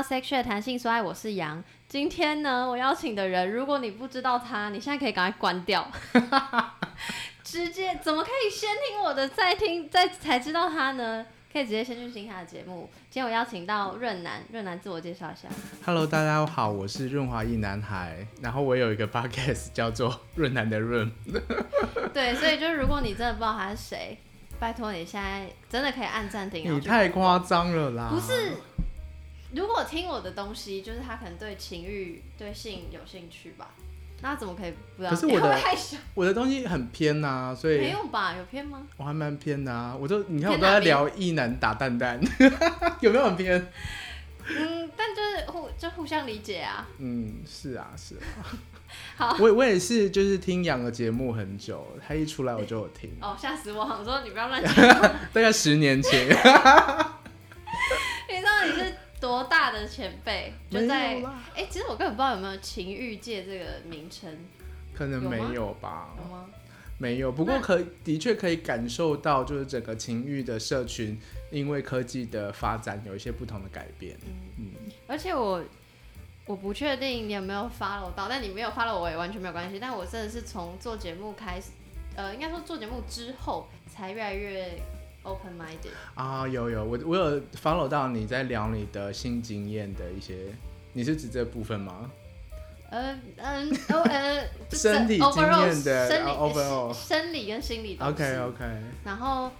到 Sexual 弹性说爱，我是杨。今天呢，我邀请的人，如果你不知道他，你现在可以赶快关掉，直接怎么可以先听我的，再听再才知道他呢？可以直接先去听他的节目。今天我邀请到润南，润南自我介绍一下。Hello，大家好，我是润滑一男孩，然后我有一个 podcast 叫做润南的润。对，所以就是如果你真的不知道他是谁，拜托你现在真的可以按暂停。你太夸张了啦！不是，如果听我的东西，就是他可能对情欲、对性有兴趣吧？那怎么可以不知道？可是我的？我的东西很偏呐、所以没以有吧？有偏吗？我还蛮偏的啊。我就你看我都在聊一男打蛋蛋，有没有很偏？嗯，但就是互就互相理解啊。嗯，是啊，是啊。好，我我也是，就是听杨的节目很久，他一出来我就有听，哦，吓死我！我说你不要乱讲，大概十年前。你知道你是多大的前辈？就在哎、其实我根本不知道有没有情欲界这个名称，可能没有吧，有吗？没有。不过那可的确可以感受到，就是整个情欲的社群，因为科技的发展有一些不同的改变。嗯，而且我我不确定你有没有 follow 到，但你没有 follow 我也完全没有关系。但我真的是从做节目开始，呃，应该说做节目之后才越来越 open minded。啊，有有，我我有 follow 到你在聊你的新经验的一些，你是指这部分吗？呃嗯哦呃，就是身体经验的生理、哦，overall 生理跟心理的。OK OK，然后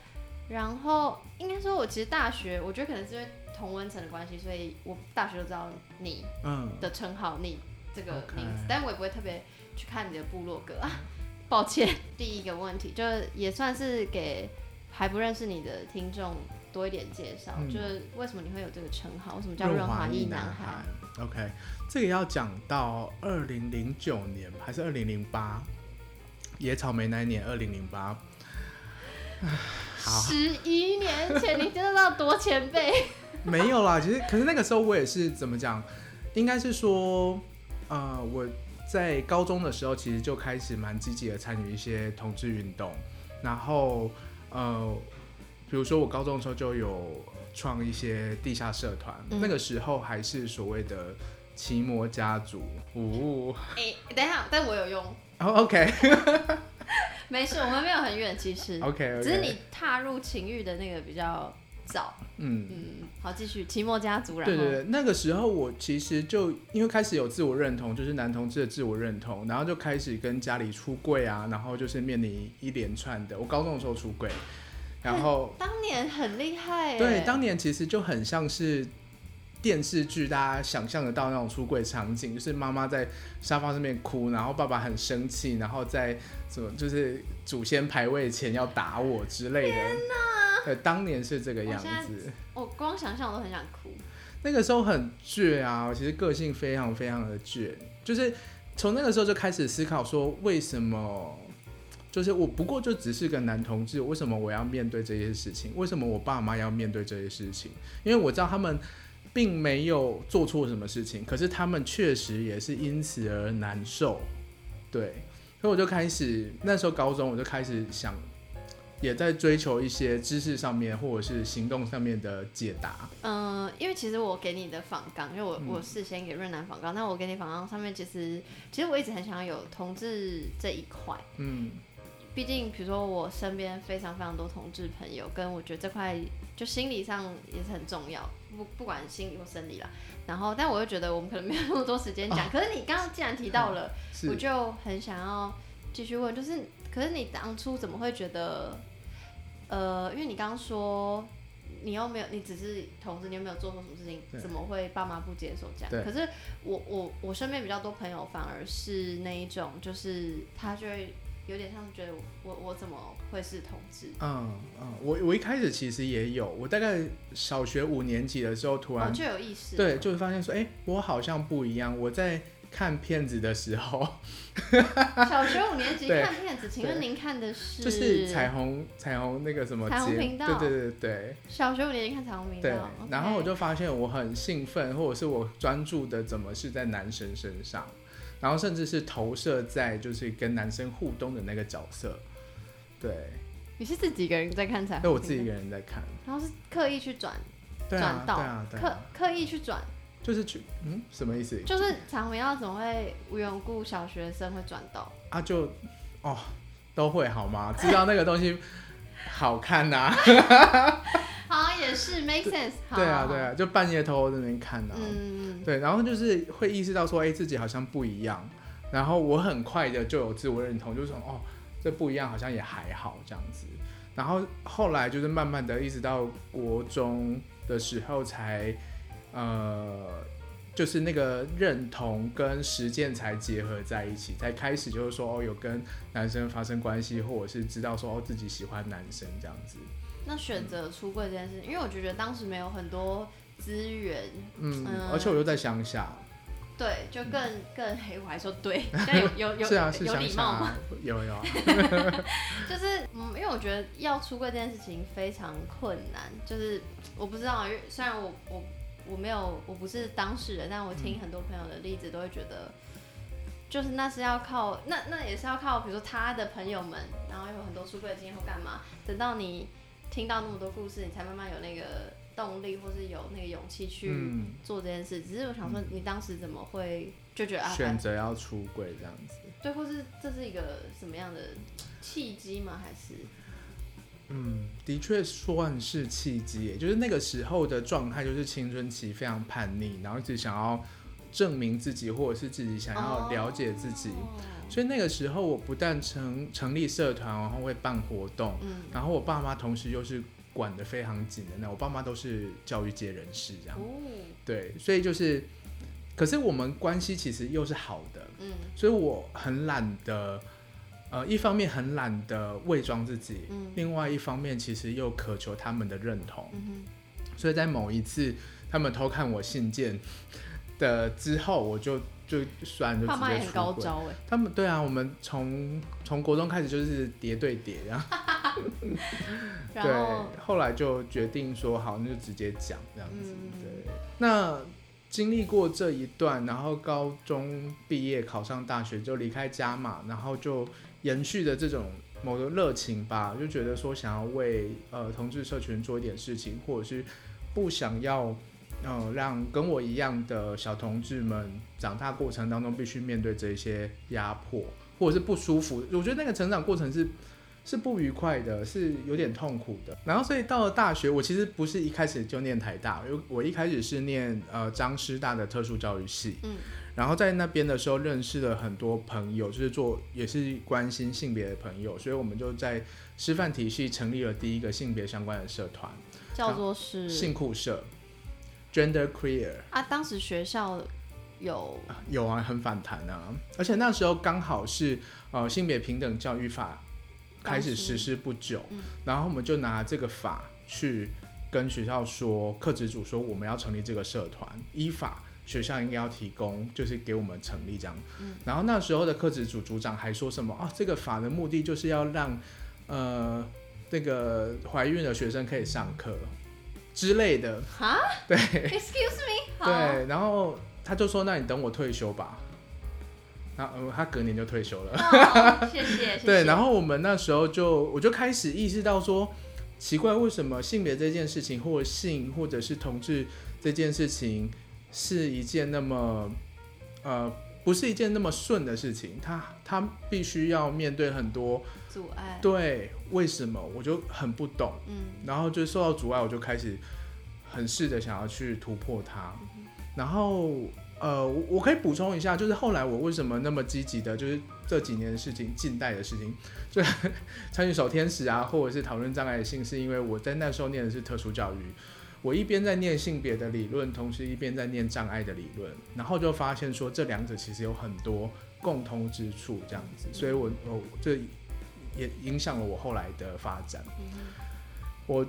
然后应该说，我其实大学，我觉得可能是因为同温层的关系，所以我大学就知道你嗯，的称号，你这个名字但我也不会特别去看你的部落格啊。抱歉，第一个问题就是也算是给还不认识你的听众多一点介绍，嗯就是为什么你会有这个称号，为什么叫润滑一一男孩？OK，这个要讲到二零零九年还是二零零八？野草莓那一年，二零零八。好，十一年前，你真的知道多前辈？没有啦，其实可是那个时候我也是怎么讲，应该是说，呃，我在高中的时候其实就开始蛮积极的参与一些同志运动，然后呃，比如说我高中的时候就有创一些地下社团，嗯那个时候还是所谓的奇摩家族，哦，哎、等一下，但我有用，哦，OK。没事，我们没有很远，其实。OK OK，只是你踏入情欲的那个比较早。嗯。嗯，好，继续期末家族，然后对对对，那个时候我其实就因为开始有自我认同，就是男同志的自我认同，然后就开始跟家里出柜啊，然后就是面临一连串的。我高中的时候出柜，然后当年很厉害耶，对当年其实就很像是电视剧大家想象得到那种出柜场景，就是妈妈在沙发上面哭，然后爸爸很生气，然后在什么就是祖先排位前要打我之类的。对，当年是这个样子。我光想象我都很想哭。那个时候很倔啊，我其实个性非常非常的倔，就是从那个时候就开始思考说，为什么，就是我不过就只是个男同志，为什么我要面对这些事情？为什么我爸妈要面对这些事情？因为我知道他们并没有做错什么事情，可是他们确实也是因此而难受，对，所以我就开始那时候高中我就开始想。也在追求一些知识上面或者是行动上面的解答，嗯、因为其实我给你的访纲，因为我、嗯。我事先给润南访纲，那我给你访纲上面其实其实我一直很想要有同志这一块，嗯，毕竟比如说我身边非常非常多同志朋友，跟我觉得这块就心理上也是很重要，不不管心理或生理啦。然后，但我又觉得我们可能没有那么多时间讲。可是你刚刚既然提到了，我就很想要继续问，就是，可是你当初怎么会觉得，呃，因为你刚刚说你又没有，你只是同志，你又没有做错什么事情，怎么会爸妈不接受这样？可是我我我身边比较多朋友反而是那一种，就是他就会有点像是觉得我我怎么会是同志？嗯嗯，我我一开始其实也有，我大概小学五年级的时候，突然、我就有意识，对，就会发现说，哎、我好像不一样。我在看片子的时候，小学五年级看片子，请问您看的是？就是彩虹彩虹那个什么彩虹频道对对对对小学五年级看彩虹频道对。然后我就发现我很兴奋，或者是我专注的怎么是在男生身上，然后甚至是投射在就是跟男生互动的那个角色。对，你是自己一个人在看彩虹？对我自己一个人在看。然后是刻意去转转，道，对啊，刻啊。刻意去转，就是去嗯什么意思？就是长眉要怎么会无缘无故小学生会转到？啊就哦都会好吗？知道那个东西好看呐、好像也是 make sense 好。对啊对啊，就半夜偷偷在那边看啊。嗯，对，然后就是会意识到说，哎、自己好像不一样。然后我很快的就有自我认同，就是说，哦，这不一样，好像也还好这样子。然后后来就是慢慢的，一直到国中的时候才，呃，就是那个认同跟实践才结合在一起，才开始就是说，哦，有跟男生发生关系，或者是知道说，哦，自己喜欢男生这样子。那选择出柜这件事，因为我觉得当时没有很多资源，嗯，嗯而且我又在乡下，对，就更更黑。我还说对，但有有有礼貌吗？啊，有有啊，就是嗯，因为我觉得要出柜这件事情非常困难，就是我不知道，因为虽然我我我没有我不是当事人，但我听很多朋友的例子都会觉得，就是那是要靠那那也是要靠，比如说他的朋友们，然后有很多出柜的经验或干嘛，等到你听到那么多故事，你才慢慢有那个动力，或是有那个勇气去嗯。做这件事。只是我想说，你当时怎么会就觉得啊，选择要出柜这样子。对，或是这是一个什么样的契机吗？还是嗯，的确算是契机耶，就是那个时候的状态，就是青春期非常叛逆，然后一直想要证明自己，或者是自己想要了解自己。哦。所以那个时候，我不但成成立社团，然后会办活动，嗯。然后我爸妈同时又是管得非常紧的那，我爸妈都是教育界人士这样。哦，对，所以就是，可是我们关系其实又是好的，嗯。所以我很懒得，呃，一方面很懒得伪装自己，嗯。另外一方面其实又渴求他们的认同，嗯所以在某一次他们偷看我信件的之后，我就就算就，爸直妈也很高接出轨。招哎，他们对啊，我们从从国中开始就是叠对叠，然后对后，后来就决定说好，那就直接讲这样子。嗯。对，那经历过这一段，然后高中毕业考上大学就离开家嘛，然后就延续的这种某个热情吧，就觉得说想要为呃同志社群做一点事情，或者是不想要。呃，让跟我一样的小同志们长大过程当中必须面对这些压迫，或者是不舒服。我觉得那个成长过程是是不愉快的，是有点痛苦的。然后所以到了大学，我其实不是一开始就念台大，因为我一开始是念呃张师大的特殊教育系，嗯然后在那边的时候认识了很多朋友，就是做也是关心性别的朋友，所以我们就在师范体系成立了第一个性别相关的社团叫做是性酷社 （Gender Queer）。啊，当时学校有有啊，很反弹啊，而且那时候刚好是呃性别平等教育法开始实施不久，嗯然后我们就拿这个法去跟学校说，课职组说我们要成立这个社团，依法学校应该要提供，就是给我们成立这样。嗯然后那时候的课职组组长还说什么啊，这个法的目的就是要让呃那个怀孕的学生可以上课之类的，哈对。，Excuse me，对，然后他就说：“那你等我退休吧。”然后、呃、他隔年就退休了。哦谢谢，谢谢 对，然后我们那时候就我就开始意识到说，奇怪，为什么性别这件事情，或性或者是同志这件事情，是一件那么呃不是一件那么顺的事情，他他必须要面对很多阻碍，对为什么，我就很不懂。嗯然后就受到阻碍，我就开始很试着想要去突破它。然后呃，我我可以补充一下，就是后来我为什么那么积极的，就是这几年的事情，近代的事情，就 参与守天使啊，或者是讨论障碍性，是因为我在那时候念的是特殊教育。我一边在念性别的理论，同时一边在念障碍的理论，然后就发现说这两者其实有很多共通之处，这样子，所以我我这也影响了我后来的发展。嗯我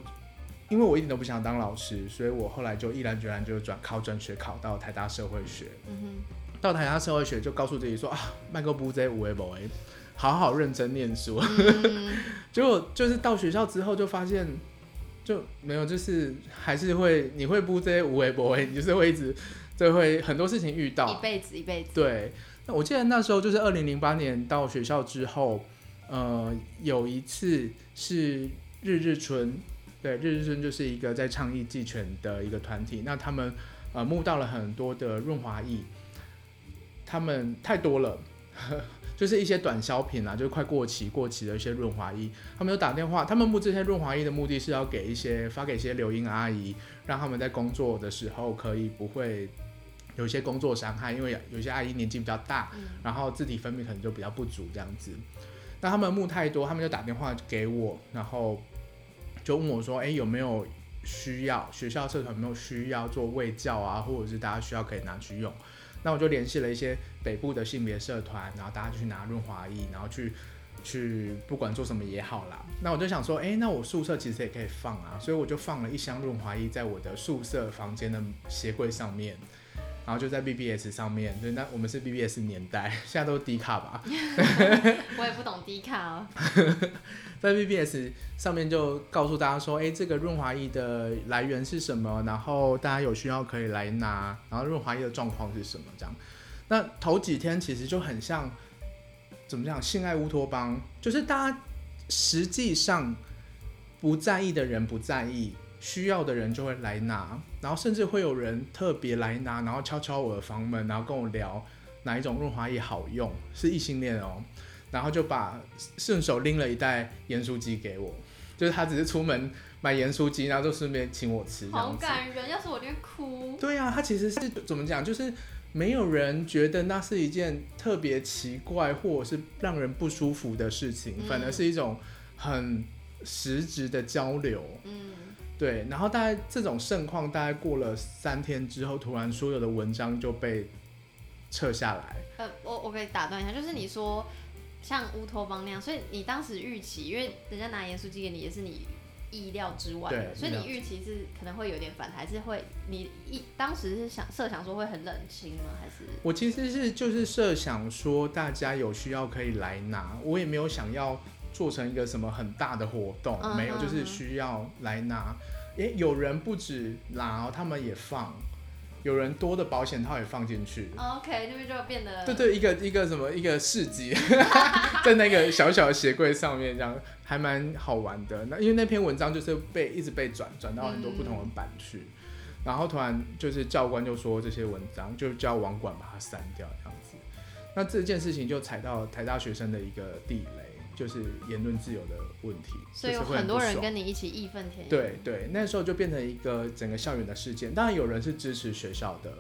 因为我一点都不想当老师，所以我后来就毅然决然就转考转学考到台大社会学。嗯到台大社会学就告诉自己说啊，麦克布这五 A 不 A，好好认真念书。结果就是到学校之后就发现就没有，就是还是会你会不这些无为不为你就是会一直就会很多事情遇到一。辈子一辈子，对，那我记得那时候就是二零零八年到学校之后，呃，有一次是日日春，对，日日春就是一个在倡议祭权的一个团体，那他们呃募到了很多的润滑液，他们太多了。就是一些短消品啊，就是快过期、过期的一些润滑液，他们就打电话。他们募这些润滑液的目的是要给一些发给一些留英阿姨，让他们在工作的时候可以不会有一些工作伤害，因为有些阿姨年纪比较大，然后自体分泌可能就比较不足这样子。那他们募太多，他们就打电话给我，然后就问我说：“哎，有没有需要学校社团有没有需要做卫教啊，或者是大家需要可以拿去用？”那我就联系了一些北部的性别社团，然后大家就去拿润滑液，然后去去不管做什么也好啦。那我就想说，哎，那我宿舍其实也可以放啊，所以我就放了一箱润滑液在我的宿舍房间的鞋柜上面，然后就在 BBS 上面。对，那我们是 BBS 年代，现在都是低卡吧？我也不懂低卡哦。在 BBS 上面就告诉大家说，哎，这个润滑液的来源是什么？然后大家有需要可以来拿。然后润滑液的状况是什么？这样。那头几天其实就很像，怎么讲？性爱乌托邦，就是大家实际上不在意的人不在意，需要的人就会来拿。然后甚至会有人特别来拿，然后敲敲我的房门，然后跟我聊哪一种润滑液好用，是异性恋哦。然后就把顺手拎了一袋盐酥鸡给我，就是他只是出门买盐酥鸡，然后就顺便请我吃。好感人，要是我就哭。对啊，他其实是怎么讲？就是没有人觉得那是一件特别奇怪或者是让人不舒服的事情，反而是一种很实质的交流。嗯，对。然后大概这种盛况，大概过了三天之后，突然所有的文章就被撤下来。呃，我我可以打断一下，就是你说。像乌托邦那样，所以你当时预期，因为人家拿盐酥寄给你，也是你意料之外的，所以你预期是可能会有点反弹，还是会你一当时是想设想说会很冷清吗？还是我其实是就是设想说大家有需要可以来拿，我也没有想要做成一个什么很大的活动，没有，就是需要来拿。诶，有人不止拿，他们也放。有人多的保险套也放进去，OK，那边就变得对对，一个一个什么一个市集，在那个小小的鞋柜上面，这样还蛮好玩的。那因为那篇文章就是被一直被转转到很多不同的版去，然后突然就是教官就说这些文章就叫网管把它删掉这样子，那这件事情就踩到台大学生的一个地雷。就是言论自由的问题，所以有很多人跟你一起义愤填膺。对对，那时候就变成一个整个校园的事件。当然有人是支持学校的，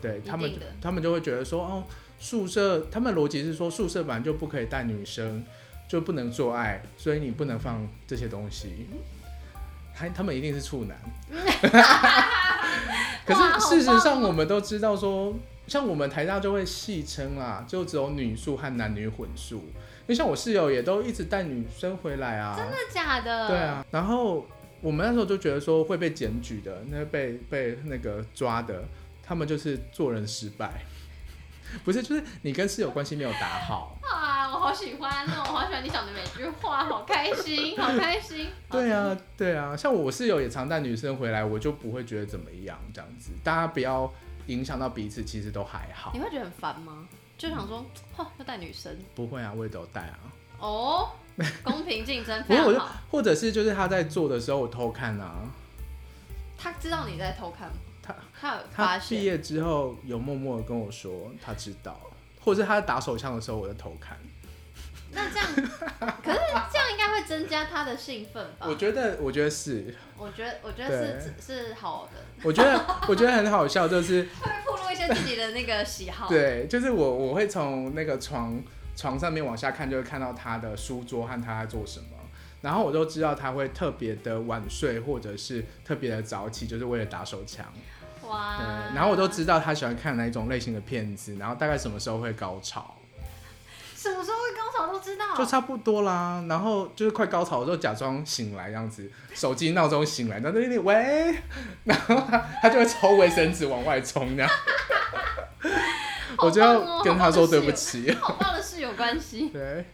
对他们，他们就会觉得说，哦，宿舍，他们逻辑是说宿舍本来就不可以带女生，就不能做爱，所以你不能放这些东西。他他们一定是处男。可是事实上，我们都知道说，像我们台大就会戏称啊，就只有女宿和男女混宿。因为像我室友也都一直带女生回来啊，真的假的？对啊，然后我们那时候就觉得说会被检举的，那被被那个抓的，他们就是做人失败，不是，就是你跟室友关系没有打好啊！我好喜欢哦，我好喜欢你讲的每句话，好开心，好开心。对啊，对啊，像我室友也常带女生回来，我就不会觉得怎么样，这样子，大家不要影响到彼此，其实都还好。你会觉得很烦吗？就想说，嚯，要带女生？不会啊，我也都带啊。哦，公平竞争 非常好。或者是就是他在做的时候我偷看啊。他知道你在偷看吗？他他有发现？毕业之后有默默的跟我说他知道，或者是他在打手枪的时候我在偷看。那这样，可是这样应该会增加他的兴奋吧？我觉得，我觉得是。我觉得，我觉得是是好的。我觉得，我觉得很好笑，就是 会暴露一些自己的那个喜好。对，就是我我会从那个床床上面往下看，就会看到他的书桌和他在做什么，然后我都知道他会特别的晚睡，或者是特别的早起，就是为了打手枪。哇！对，然后我都知道他喜欢看哪一种类型的片子，然后大概什么时候会高潮。什么时候会高潮都知道，就差不多啦。然后就是快高潮的时候，假装醒来这样子，手机闹钟醒来，然后那里喂，然后他他就会抽卫生纸往外冲这样。我就要跟他说对不起。好棒的室友关系。对，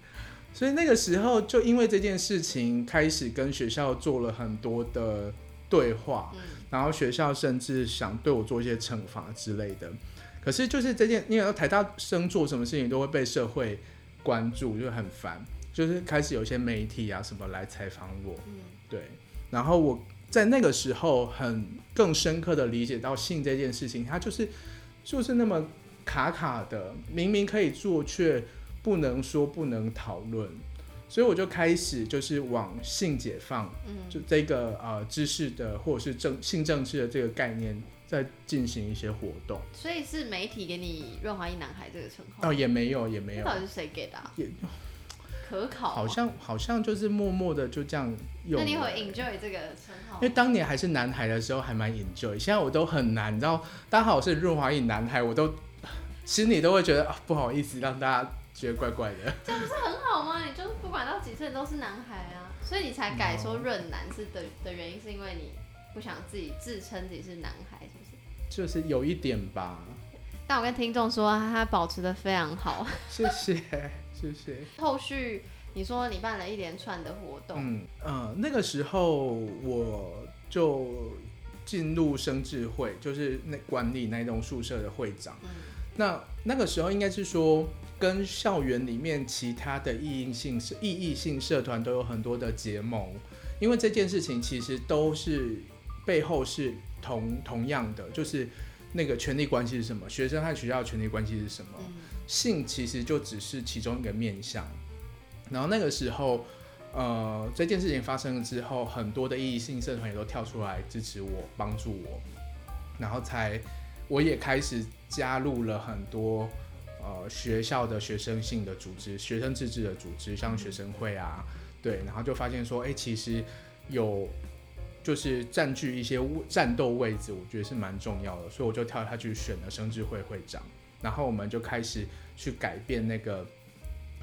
所以那个时候就因为这件事情开始跟学校做了很多的对话，然后学校甚至想对我做一些惩罚之类的。可是就是这件，因为台大生做什么事情都会被社会。关注就很烦，就是开始有一些媒体啊什么来采访我，对，然后我在那个时候很更深刻的理解到性这件事情，它就是就是那么卡卡的，明明可以做，却不能说，不能讨论。所以我就开始就是往性解放，嗯，就这个呃知识的或者是政性政治的这个概念，在进行一些活动。所以是媒体给你“润滑一男孩”这个称号？哦，也没有，也没有，到底是谁给的、啊？也可考吗。好像好像就是默默的就这样用。那你会 enjoy 这个称号因为当年还是男孩的时候还蛮 enjoy，现在我都很难，你知道，刚好我是润滑一男孩，我都心里都会觉得啊不好意思让大家觉得怪怪的。这不是很好吗？你就是不管到几岁都是男孩啊，所以你才改说润男是的的原因，是因为你不想自己自称自己是男孩，是不是？就是有一点吧，但我跟听众说，他保持的非常好。谢谢 谢谢。后续你说你办了一连串的活动，嗯呃，那个时候我就进入生智会，就是那管理那栋宿舍的会长。嗯那那个时候应该是说，跟校园里面其他的异义性社异义性社团都有很多的结盟，因为这件事情其实都是背后是同同样的，就是那个权力关系是什么，学生和学校的权力关系是什么，嗯。性其实就只是其中一个面向。然后那个时候，呃，这件事情发生了之后，很多的异义性社团也都跳出来支持我、帮助我，然后才我也开始加入了很多呃学校的学生性的组织、学生自治的组织，像学生会啊，对，然后就发现说，哎、其实有就是占据一些位战斗位置，我觉得是蛮重要的，所以我就跳下去选了生智会会长，然后我们就开始去改变那个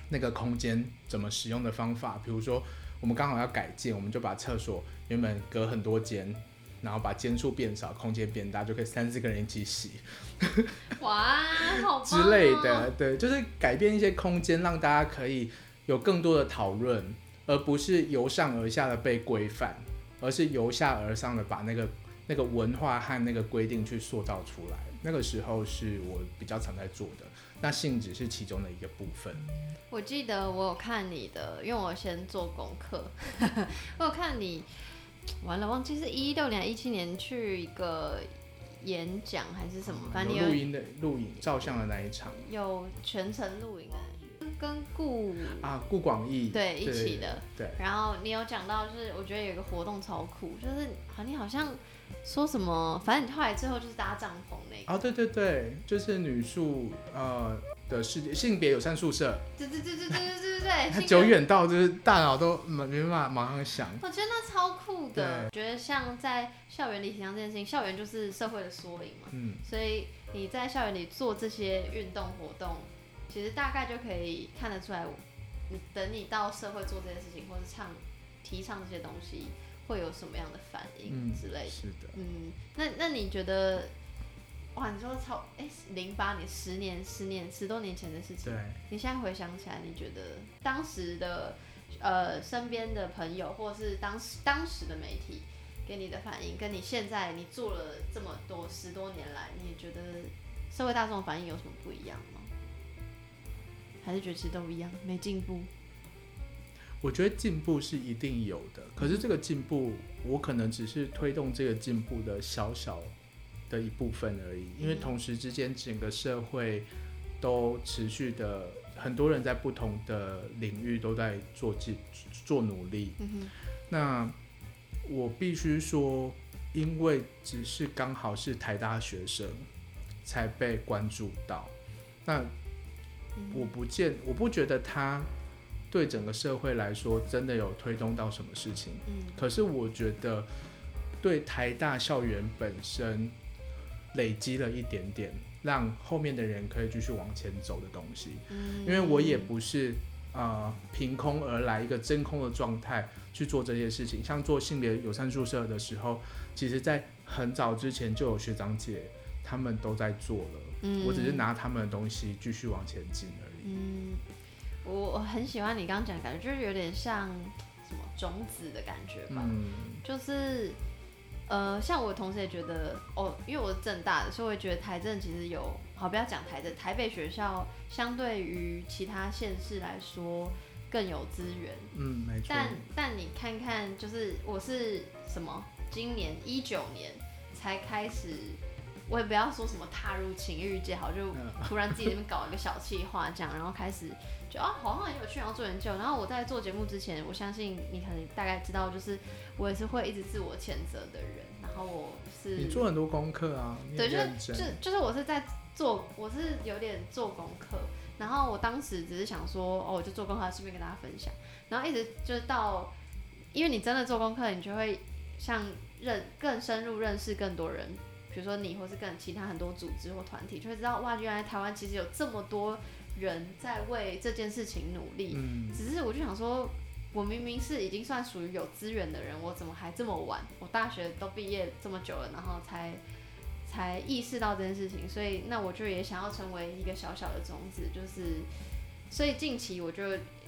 那个空间怎么使用的方法，比如说我们刚好要改建，我们就把厕所原本隔很多间。然后把间数变少，空间变大，就可以三四个人一起洗 哇，好哦之类的。对，就是改变一些空间，让大家可以有更多的讨论，而不是由上而下的被规范，而是由下而上的把那个那个文化和那个规定去塑造出来。那个时候是我比较常在做的，那性质是其中的一个部分。我记得我有看你的，因为我先做功课，我有看你，完了忘记是一六年、一七年去一个演讲还是什么，反正录音的录影照相的那一场。有全程录影的，跟顾啊，顾广义对一起的，对然后你有讲到，就是我觉得有一个活动超酷，就是好你好像说什么，反正你后来最后就是搭帐篷那个，哦，对对对，就是女宿呃的世界性别友善宿舍，对对对对对对对对对，久远到就是大脑都没没办法马上想。我觉得那超酷的，觉得像在校园里提倡这件事情，校园就是社会的缩影嘛，嗯，所以你在校园里做这些运动活动，其实大概就可以看得出来，你等你到社会做这件事情，或是唱提倡这些东西，会有什么样的反应之类的。是的，嗯，那那你觉得，哇，你说超哎，零八年，十年，十年，十多年前的事情，对。你现在回想起来，你觉得当时的呃身边的朋友，或是当时当时的媒体给你的反应，跟你现在你做了这么多十多年来，你觉得社会大众反应有什么不一样吗？还是觉得其实都一样，没进步？我觉得进步是一定有的，可是这个进步，我可能只是推动这个进步的小小的一部分而已，因为嗯同时之间整个社会都持续的，很多人在不同的领域都在做自做努力。嗯哼，那我必须说，因为只是刚好是台大学生才被关注到，那嗯。我不见我不觉得他对整个社会来说真的有推动到什么事情，嗯。可是我觉得对台大校园本身累积了一点点，让后面的人可以继续往前走的东西。嗯，因为我也不是呃凭空而来一个真空的状态去做这些事情。像做性别友善宿舍的时候，其实在很早之前就有学长姐他们都在做了，嗯我只是拿他们的东西继续往前进而已。嗯，我我很喜欢你刚刚讲的感觉，就是有点像什么种子的感觉吧，嗯，就是呃，像我同时也觉得哦，因为我是正大的，所以我也觉得台政其实有好，不要讲台政，台北学校相对于其他县市来说更有资源，嗯，没错。但但你看看，就是我是什么今年一九年才开始，我也不要说什么踏入情欲界好，就嗯突然自己那边搞一个小企划这样，然后开始就啊好像很有趣，然后做研究。然后我在做节目之前，我相信你可能大概知道，就是我也是会一直自我谴责的人。然后我是你做很多功课啊，对，就是。就就是我是在做，我是有点做功课，然后我当时只是想说，哦，我就做功课，顺便跟大家分享，然后一直就是到，因为你真的做功课，你就会像认更深入认识更多人，比如说你或是跟其他很多组织或团体，就会知道哇，原来台湾其实有这么多人在为这件事情努力，嗯，只是我就想说，我明明是已经算属于有资源的人，我怎么还这么晚？我大学都毕业这么久了，然后才才意识到这件事情，所以那我就也想要成为一个小小的种子，就是，所以近期我就。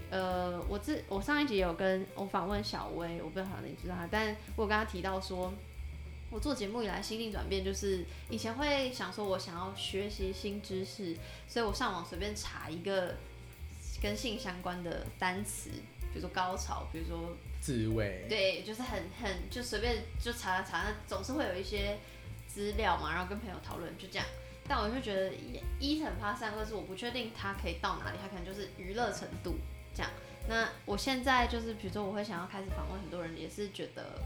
呃，我自我上一集有跟我访问小薇，我不知道你知道她，但我跟她提到说，我做节目以来心境转变，就是以前会想说我想要学习新知识，所以我上网随便查一个跟性相关的单词，比如说高潮，比如说自慰。对，就是很很就随便就查查，那总是会有一些资料嘛，然后跟朋友讨论，就这样。但我就觉得一一很怕三，二是我不确定它可以到哪里，它可能就是娱乐程度这样。那我现在就是比如说我会想要开始访问很多人，也是觉得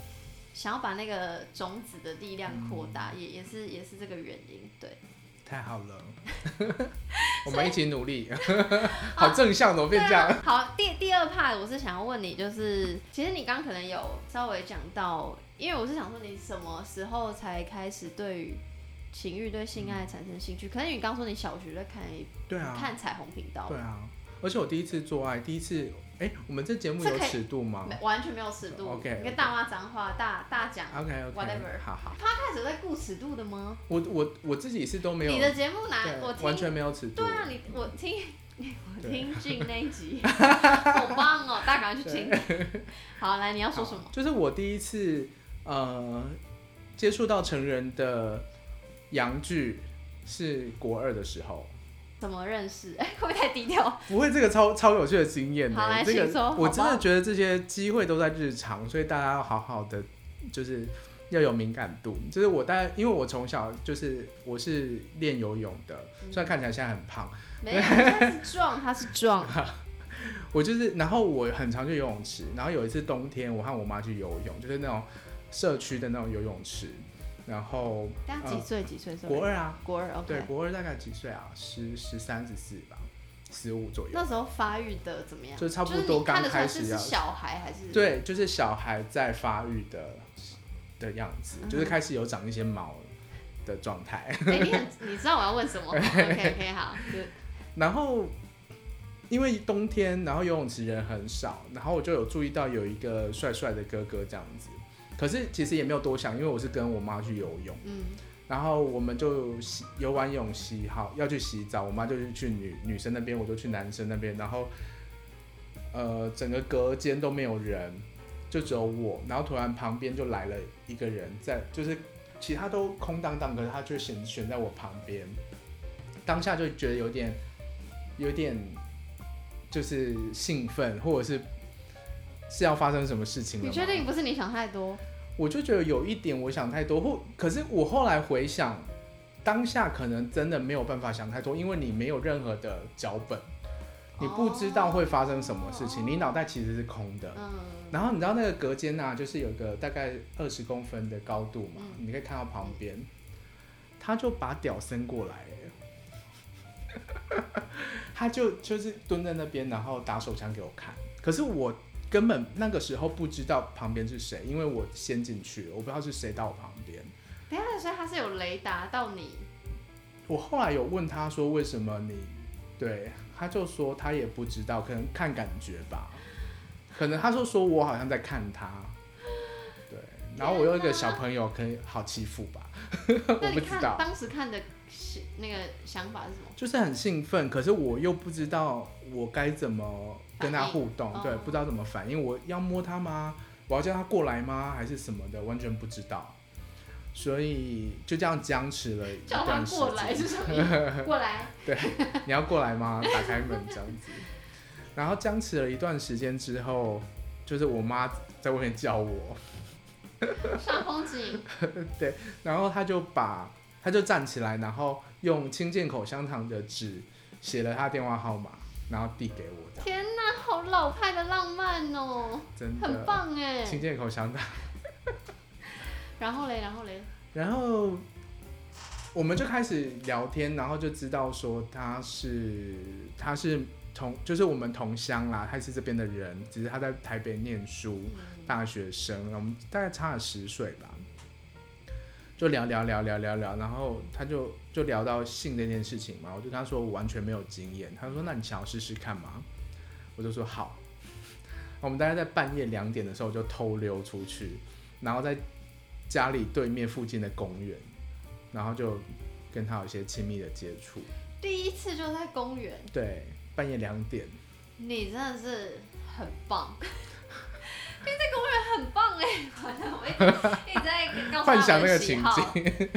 想要把那个种子的力量扩大，也也是也是这个原因，对。太好了，我们一起努力，好正向，怎么变这样？啊、好，第第二 part 我是想要问你，就是其实你刚可能有稍微讲到，因为我是想说你什么时候才开始对于情欲、对性爱产生兴趣？可能你刚说你小学在看对啊，看彩虹频道，对啊，而且我第一次做爱，第一次，哎、我们这节目有尺度吗没完全没有尺度 OK，你跟大骂脏话、大大讲。？OK OK，Whatever 好好，他开始在顾尺度的吗？我我我自己是都没有，你的节目哪我听完全没有尺度对，啊，你我听我听俊那一集，好棒哦，大家赶快去听。好，来你要说什么？就是我第一次呃接触到成人的洋剧是国二的时候，怎么认识？哎、会不会太低调？不会这个超超有趣的经验好来请说个我真的觉得这些机会都在日常，所以大家要好好的就是。要有敏感度，就是我大概，因为我从小就是我是练游泳的，嗯虽然看起来现在很胖，没有，他是壮，他是壮。我就是，然后我很常去游泳池，然后有一次冬天，我和我妈去游泳，就是那种社区的那种游泳池，然后大家几岁？几岁？国二啊，国二对。国二大概几岁啊？十十三十四吧，十五左右。那时候发育的怎么样？就差不多刚开始要是是小孩还是？。对，就是小孩在发育的的样子，嗯就是开始有长一些毛的状态。哎、你很，你知道我要问什么？OK OK，好。然后因为冬天，然后游泳池人很少，然后我就有注意到有一个帅帅的哥哥这样子。可是其实也没有多想，因为我是跟我妈去游泳，嗯，然后我们就洗游完泳洗好要去洗澡，我妈就是去女女生那边，我就去男生那边，然后呃整个隔间都没有人，就只有我，然后突然旁边就来了一个人在，就是其他都空荡荡，可是他就选选在我旁边，当下就觉得有点有点就是兴奋，或者是是要发生什么事情了？你确定不是你想太多？我就觉得有一点我想太多，或可是我后来回想，当下可能真的没有办法想太多，因为你没有任何的脚本，你不知道会发生什么事情，哦你脑袋其实是空的。嗯。然后你知道那个隔间呐、就是有个大概二十公分的高度嘛，嗯你可以看到旁边，他就把屌伸过来，他就就是蹲在那边，然后打手枪给我看。可是我根本那个时候不知道旁边是谁，因为我先进去了，我不知道是谁到我旁边。等一下，所以他是有雷达到你，我后来有问他说为什么你，对，他就说他也不知道，可能看感觉吧，可能他就说我好像在看他，对，然后我有一个小朋友可以好欺负吧，那我不知道，当时看的是那个想法是什么？就是很兴奋，可是我又不知道我该怎么跟他互动，对哦，不知道怎么反应，我要摸他吗？我要叫他过来吗？还是什么的，完全不知道。所以就这样僵持了一叫他段时过来间。是什么意思？过来。对你要过来吗？打开门这样子。然后僵持了一段时间之后，就是我妈在外面叫我，上风景，对然后他就把他就站起来，然后用清健口香糖的纸写了他电话号码，然后递给我，天哪，好老派的浪漫哦，真的很棒哎。清健口香糖。然后嘞，然后嘞，然后我们就开始聊天，然后就知道说他是他是同就是我们同乡啦，他是这边的人，只是他在台北念书，大学生，我们大概差了十岁吧。就聊聊聊聊聊聊，然后他就就聊到性这件事情嘛，我就跟他说我完全没有经验，他说那你想要试试看吗？我就说好。我们大概在半夜两点的时候就偷溜出去，然后在家里对面附近的公园，然后就跟他有一些亲密的接触。第一次就在公园，对，半夜两点，你真的是很棒。因为在公园很棒哎，反正我一直在幻想那个。情 境。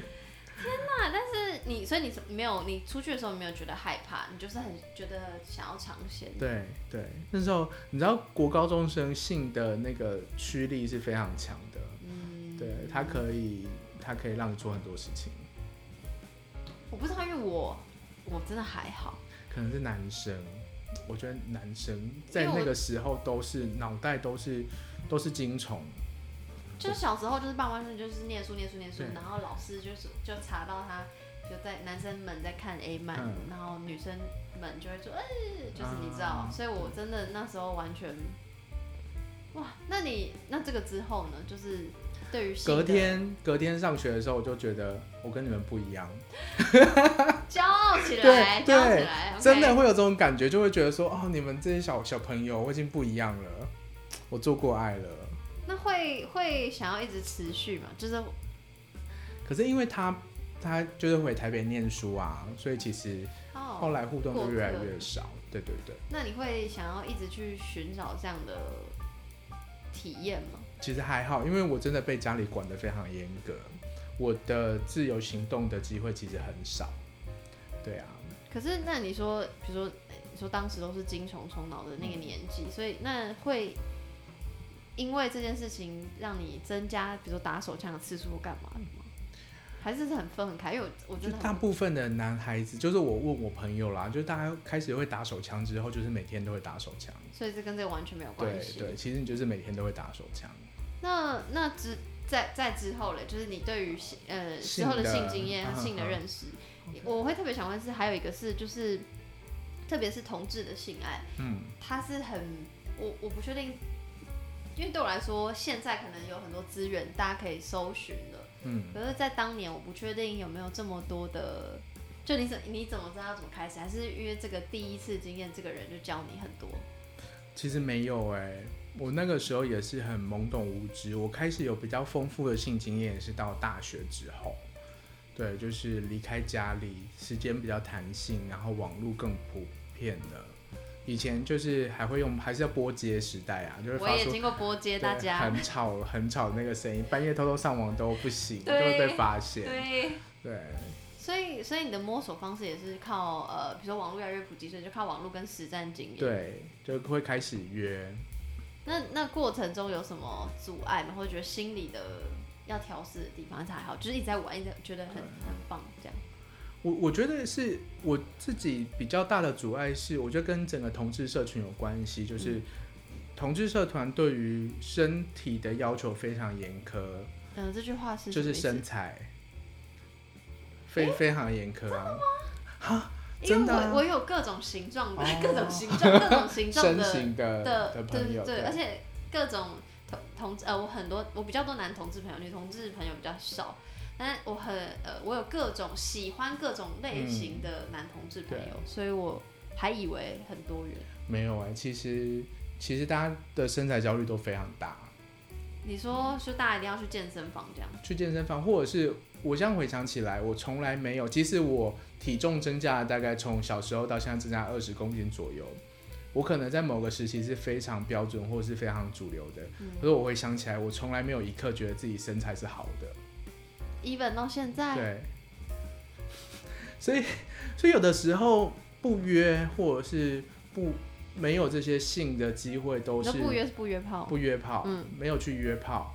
那但是你，所以你没有，你出去的时候没有觉得害怕，你就是很觉得想要尝鲜。对对，那时候你知道国高中生性的那个驱力是非常强的，嗯，对，他可以他可以让你做很多事情，我不知道，因为我我真的还好，可能是男生，我觉得男生在那个时候都是脑袋都是都是精虫，就是小时候就是爸妈是就是念书念书念书，然后老师就是就查到他就在男生们在看 A 漫，嗯然后女生们就会说，哎、就是你知道，啊所以我真的那时候完全，哇，那你那这个之后呢，就是对于性隔的天隔天上学的时候，我就觉得我跟你们不一样，骄傲起对来，骄傲起对来，真的 OK 会有这种感觉，就会觉得说哦，你们这些小小朋友，我已经不一样了，我做过爱了。那会会想要一直持续嘛？就是可是因为他他就是回台北念书啊，所以其实后哦，来互动就越来越少。对对对，那你会想要一直去寻找这样的体验吗？其实还好，因为我真的被家里管得非常严格，我的自由行动的机会其实很少。对啊，可是那你说，比如说你说当时都是精虫充脑的那个年纪，所以那会因为这件事情让你增加，比如说打手枪的次数或干嘛？还是是很分很开？因为我我就真的很大部分的男孩子，就是我问我朋友啦，就大家开始会打手枪之后，就是每天都会打手枪。所以这跟这个完全没有关系。对对，其实你就是每天都会打手枪。那那之在在之后嘞，就是你对于性呃之后的的性经验、嗯性的嗯认识，我会特别想问是，还有一个是就是，特别是同志的性爱，嗯，它是很我我不确定，因为对我来说，现在可能有很多资源大家可以搜寻的，嗯，可是，在当年我不确定有没有这么多的。就你怎你怎么知道要怎么开始？还是因为这个第一次经验，这个人就教你很多？其实没有哎、我那个时候也是很懵懂无知。我开始有比较丰富的性经验，也是到大学之后。对，就是离开家里，时间比较弹性，然后网络更普遍了。以前就是还会用，还是要拨接时代啊，就是我也经过拨接大家，很吵很吵的那个声音，半夜偷偷上网都不行，都会被发现。对。对，所以，所以你的摸索方式也是靠呃，比如说网络越来越普及，所以就靠网络跟实战经验。。对，就会开始约。那那过程中有什么阻碍吗？或者觉得心理的要调试的地方，还是还好，就是一直在玩，一直觉得很很棒这样。我我觉得是我自己比较大的阻碍是，我觉得跟整个同志社群有关系，就是同志社团对于身体的要求非常严苛，嗯，这句话是就是身材，非非常严苛啊。哈，因为真的啊我我有各种形状各种形状、各种形状 身的形的的的朋友，对而且各种同同志呃，我很多我比较多男同志朋友，女同志朋友比较少。但是我很呃，我有各种喜欢各种类型的男同志朋友，所以我还以为很多元。没有哎、其实其实大家的身材焦虑都非常大。你说就大家一定要去健身房这样？去健身房，或者是我这样回想起来，我从来没有。其实我体重增加了，大概从小时候到现在增加二十公斤左右，我可能在某个时期是非常标准或者是非常主流的。嗯可是我回想起来，我从来没有一刻觉得自己身材是好的。，even 到现在，对，所以所以有的时候不约或者是不没有这些性的机会，都是不约是不约炮，不约炮，嗯。没有去约炮，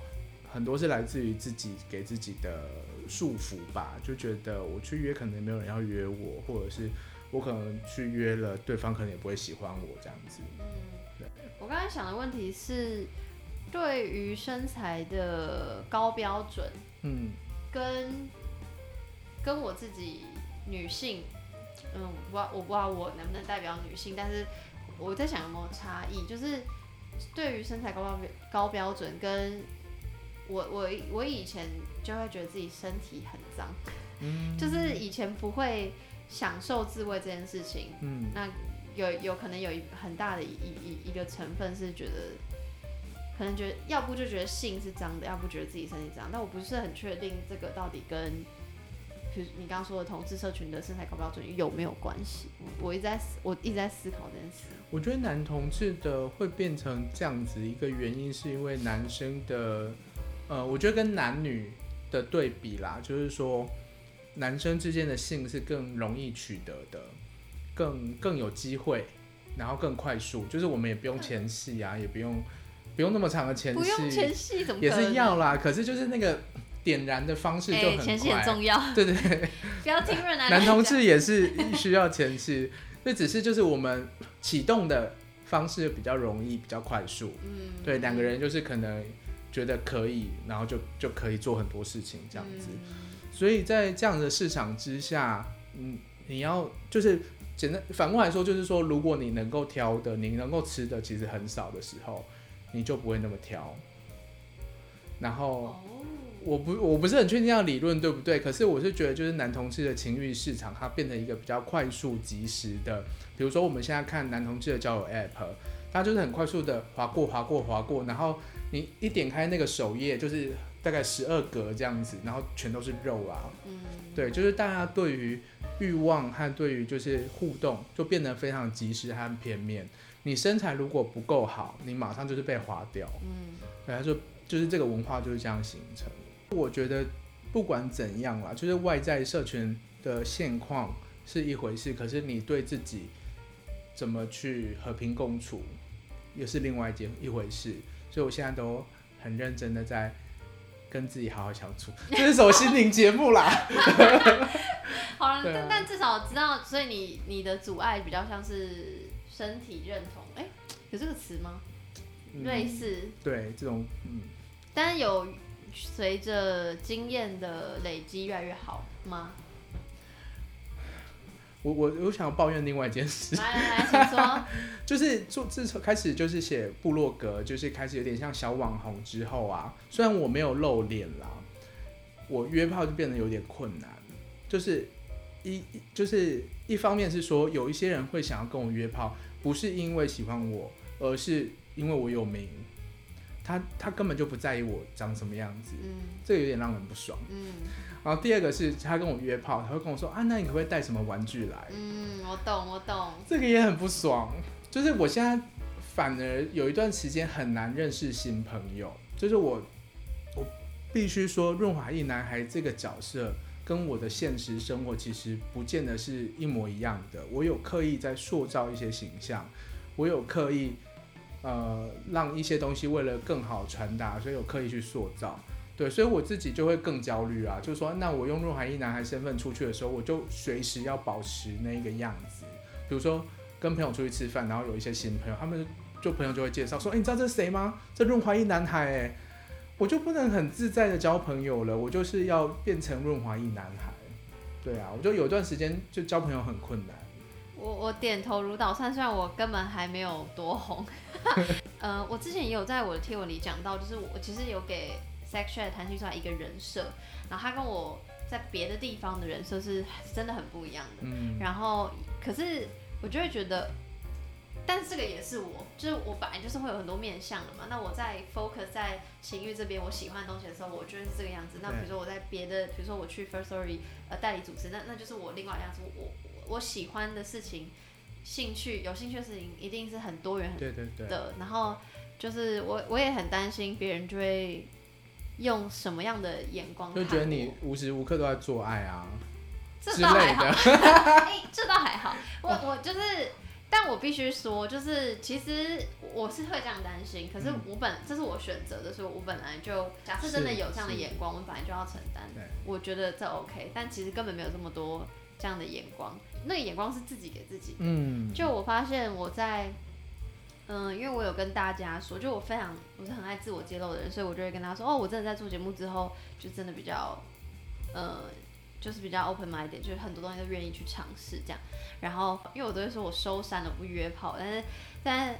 很多是来自于自己给自己的束缚吧，就觉得我去约可能没有人要约我，或者是我可能去约了，对方可能也不会喜欢我这样子。嗯对，我刚才想的问题是，对于身材的高标准嗯跟跟我自己女性，嗯，我不知道我不知道我能不能代表女性，但是我在想有没有差异，就是对于身材高标高标准跟我我我以前就会觉得自己身体很脏，嗯就是以前不会享受自慰这件事情，嗯那有有可能有一很大的一一一个成分是觉得，可能觉得要不就觉得性是脏的，要不觉得自己身体脏，但我不是很确定这个到底跟，比如你刚刚说的同志社群的身材高标准有没有关系？我一直在思我一直在思考这件事。我觉得男同志的会变成这样子，一个原因是因为男生的，呃，我觉得跟男女的对比啦，就是说男生之间的性是更容易取得的，更更有机会，然后更快速，就是我们也不用前戏啊，也不用不用那么长的前戏，不用前戏怎么也能？是要啦，可是就是那个点燃的方式就哎、很前戏很，重要，对对对。不要听润男男同志也是需要前戏，那只是就是我们启动的方式比较容易，比较快速。嗯，对，两个人就是可能觉得可以，然后就就可以做很多事情这样子。嗯所以在这样的市场之下，嗯，你要就是简单反过来说，就是说，如果你能够挑的，你能够吃的其实很少的时候，你就不会那么挑。然后哦，我不我不是很确定这样理论对不对，可是我是觉得就是男同志的情欲市场，它变成一个比较快速及时的，比如说我们现在看男同志的交友 App，它就是很快速的划过划过划过，然后你一点开那个首页就是大概十二格这样子，然后全都是肉啊，嗯，对，就是大家对于欲望和对于就是互动就变得非常及时和片面。你身材如果不够好，你马上就是被划掉。嗯，对，他说就是这个文化就是这样形成。我觉得不管怎样啦，就是外在社群的现况是一回事，可是你对自己怎么去和平共处，也是另外一件一回事。所以我现在都很认真的在跟自己好好相处。这是首心灵节目啦。好了，但但至少知道，所以你你的阻碍比较像是身体认同，哎、有这个词吗？类嗯，似，对这种嗯。但是有随着经验的累积越来越好吗？我我我想要抱怨另外一件事，来来来，请说。就是做自从开始就是写部落格，就是开始有点像小网红之后啊，虽然我没有露脸啦，我约炮就变得有点困难。就是一就是一方面是说有一些人会想要跟我约炮，不是因为喜欢我，而是因为我有名，他他根本就不在意我长什么样子，嗯这个有点让人不爽。嗯然后第二个是他跟我约炮，他会跟我说啊，那你可不可以带什么玩具来？嗯，我懂我懂。这个也很不爽。就是我现在反而有一段时间很难认识新朋友，就是我我必须说，润滑一男孩这个角色跟我的现实生活其实不见得是一模一样的。我有刻意在塑造一些形象，我有刻意呃让一些东西为了更好传达，所以有刻意去塑造。对，所以我自己就会更焦虑啊，就是说，那我用润滑一男孩身份出去的时候，我就随时要保持那个样子。比如说跟朋友出去吃饭，然后有一些新朋友，他们就朋友就会介绍说，哎、你知道这是谁吗？这润滑一男孩哎，我就不能很自在的交朋友了，我就是要变成润滑一男孩。对啊，我就有段时间就交朋友很困难。我我点头如捣蒜，虽然我根本还没有多红。呃，我之前也有在我的贴文里讲到，就是我其实有给 Sex Chat 弹性出来一个人设，然后他跟我在别的地方的人设是真的很不一样的。嗯，然后可是我就会觉得，但这个也是我，就是我本来就是会有很多面向的嘛。那我在 focus 在情欲这边我喜欢的东西的时候，我就是这个样子。那比如说我在别的，比如说我去 First Story 呃代理主持，那那就是我另外的样子。我我我喜欢的事情、兴趣、有兴趣的事情，一定是很多元很对对对，的。然后就是我我也很担心别人就会用什么样的眼光看就觉得你无时无刻都在做爱啊这之倒还好，类的。哎、这倒还好。我 我就是，但我必须说，就是其实我是会这样担心，可是我本、这是我选择的，所以我本来就假设真的有这样的眼光，我本来就要承担。我觉得这 OK，但其实根本没有这么多这样的眼光，那个眼光是自己给自己。嗯，就我发现我在，嗯、因为我有跟大家说，就我非常我是很爱自我揭露的人，所以我就会跟他说，哦，我真的在做节目之后，就真的比较，呃，就是比较 open mind 就是很多东西都愿意去尝试这样。然后，因为我都会说我收山了，不约炮，但是，但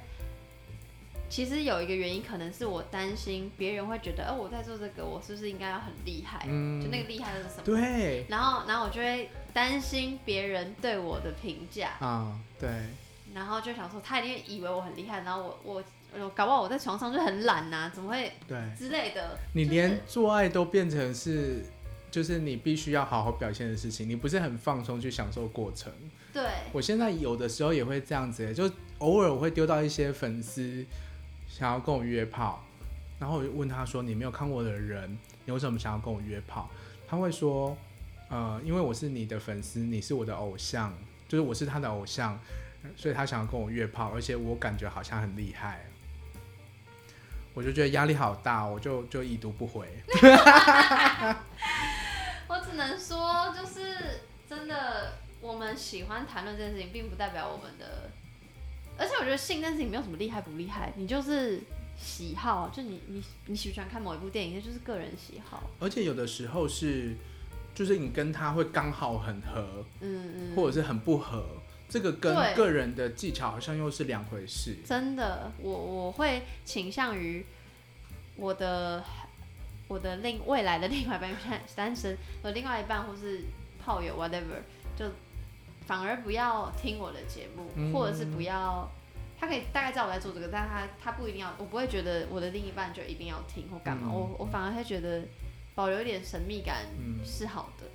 其实有一个原因，可能是我担心别人会觉得，哦，我在做这个，我是不是应该要很厉害？嗯就那个厉害的是什么？对然后，然后我就会担心别人对我的评价。啊，对，然后就想说，他一定以为我很厉害，然后我我我搞不好我在床上就很懒呐、怎么会对，之类的？你连做爱都变成是，就是你必须要好好表现的事情，你不是很放松去享受过程。对我现在有的时候也会这样子，就偶尔我会丢到一些粉丝想要跟我约炮，然后我就问他说：“你没有看过我的人，你为什么想要跟我约炮？”他会说：“呃，因为我是你的粉丝，你是我的偶像，就是我是他的偶像，所以他想要跟我约炮，而且我感觉好像很厉害。”我就觉得压力好大，我就就已读不回。我只能说，就是真的，我们喜欢谈论这件事情，并不代表我们的。而且我觉得性这件事情没有什么厉害不厉害，你就是喜好，就你你你喜不喜欢看某一部电影，那就是个人喜好。而且有的时候是，就是你跟他会刚好很合，嗯嗯，或者是很不合，这个跟个人的技巧好像又是两回事。真的，我我会倾向于我的我的另未来的另外一半，单身，我另外一半或是炮友 whatever，就反而不要听我的节目，嗯或者是不要。他可以大概知道我在做这个，但他他不一定要，我不会觉得我的另一半就一定要听或干嘛，嗯我我反而会觉得保留一点神秘感嗯，是好的，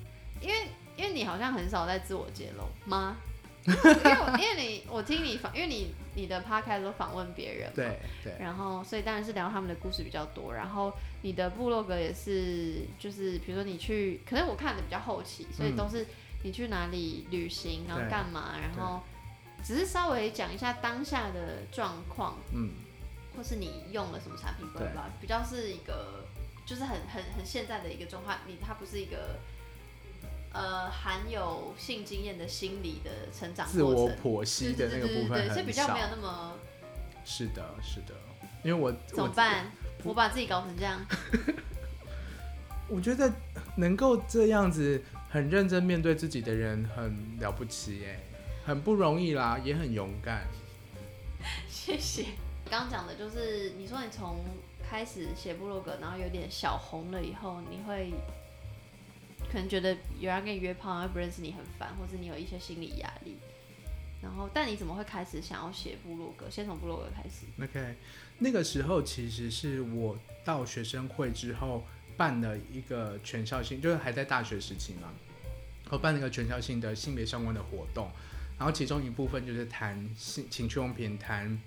因为因为你好像很少在自我揭露吗？因为我因为你我听你访，因为你你的 podcast 都访问别人嘛，对对，然后所以当然是聊他们的故事比较多，然后你的部落格也是就是比如说你去，可能我看的比较后期，所以嗯都是你去哪里旅行，然后干嘛，然后只是稍微讲一下当下的状况，嗯，或是你用了什么产品，对。吧，比较是一个就是很很很现在的一个状况，你它不是一个呃含有性经验的心理的成长自我剖析的那个部分很少比较没。有那么是的，是的，因为我怎么办？我把自己搞成这样，我觉得能够这样子很认真面对自己的人很了不起耶，很不容易啦，也很勇敢。谢谢。刚刚讲的就是，你说你从开始写部落格，然后有点小红了以后，你会可能觉得有人跟你约炮，然后不认识你很烦，或是你有一些心理压力。然后，但你怎么会开始想要写部落格？先从部落格开始。OK，那个时候其实是我到学生会之后办了一个全校性，就是还在大学时期嘛，我办了一个全校性的性别相关的活动，然后其中一部分就是谈性情趣用品、谈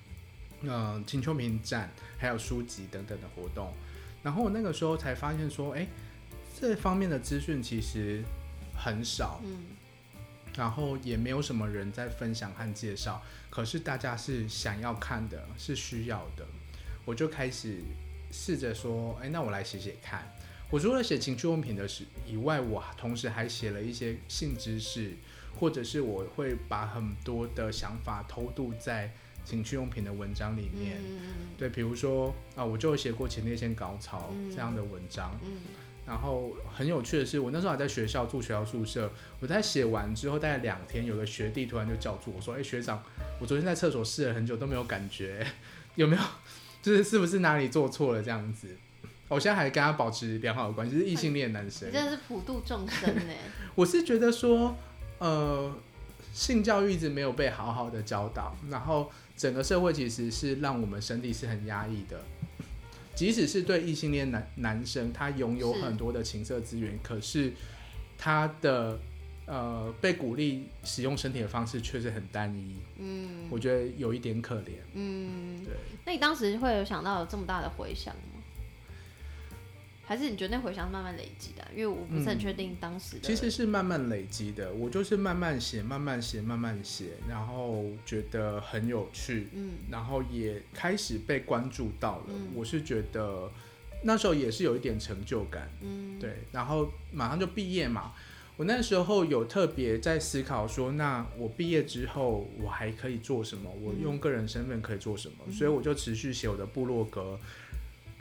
呃情趣用品展，还有书籍等等的活动。然后我那个时候才发现说，哎，这方面的资讯其实很少，嗯然后也没有什么人在分享和介绍，可是大家是想要看的，是需要的，我就开始试着说，哎，那我来写写看。我除了写情趣用品的事以外，我同时还写了一些性知识，或者是我会把很多的想法偷渡在情趣用品的文章里面。对，比如说啊，我就写过前列腺高潮这样的文章。然后很有趣的是，我那时候还在学校住学校宿舍，我在写完之后大概两天，有个学弟突然就叫住我说：“哎、学长，我昨天在厕所试了很久都没有感觉，有没有？就是是不是哪里做错了这样子？”我现在还跟他保持良好的关系，是异性恋男生你。真的是普度众生呢。我是觉得说，呃，性教育一直没有被好好的教导，然后整个社会其实是让我们身体是很压抑的。即使是对异性恋男男生，他拥有很多的情色资源，可是他的呃被鼓励使用身体的方式却是很单一，嗯我觉得有一点可怜。嗯，对，那你当时会有想到有这么大的回响吗？还是你觉得那回想是慢慢累积的啊？因为我不是很确定当时的。其实是慢慢累积的，我就是慢慢写，慢慢写，慢慢写，然后觉得很有趣，嗯然后也开始被关注到了。嗯我是觉得那时候也是有一点成就感，嗯，对，然后马上就毕业嘛。我那时候有特别在思考说，那我毕业之后我还可以做什么？我用个人身份可以做什么？嗯所以我就持续写我的部落格，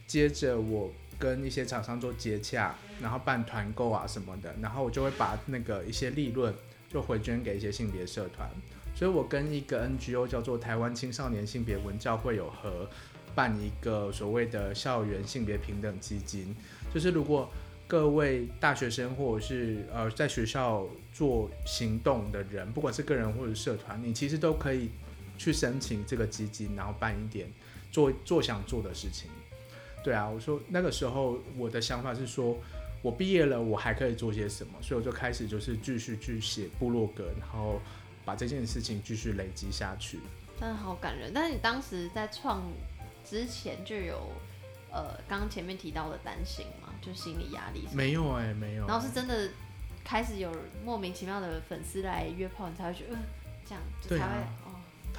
接着我跟一些厂商做接洽，然后办团购啊什么的，然后我就会把那个一些利润就回捐给一些性别社团。所以我跟一个 NGO 叫做台湾青少年性别文教会有合办一个所谓的校园性别平等基金，就是如果各位大学生或者是呃在学校做行动的人，不管是个人或者社团，你其实都可以去申请这个基金，然后办一点做做想做的事情。对啊，我说那个时候我的想法是说，我毕业了，我还可以做些什么，所以我就开始就是继续去写部落格，然后把这件事情继续累积下去。真的好感人。但是你当时在创之前就有呃，刚刚前面提到的担心嘛，就心理压力，没有哎、没有。然后是真的开始有莫名其妙的粉丝来约炮，你才会觉得，呃，这样就才会、哦。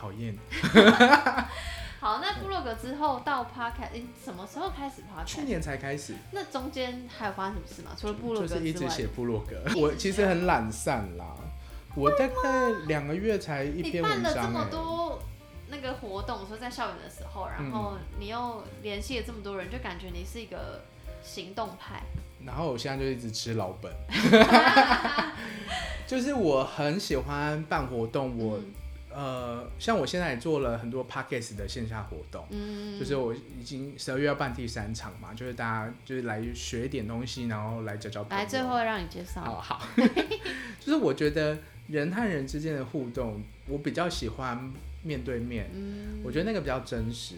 讨厌，好，那部落格之后到 podcast，你什么时候开始 podcast？去年才开始，那中间还有发生什么事吗？除了部落格之外，是一直写部落格。我其实很懒散啦，我大概两个月才一你篇文章办了这么哎、多那个活动，说在校园的时候，然后你又联系了这么多人，就感觉你是一个行动派。然后我现在就一直吃老本，就是我很喜欢办活动，我、嗯呃，像我现在也做了很多 podcast 的线下活动。嗯，就是我已经十二月要办第三场嘛，就是大家就是来学一点东西，然后来交交朋友。来最后让你介绍。好好，就是我觉得人和人之间的互动，我比较喜欢面对面，嗯，我觉得那个比较真实，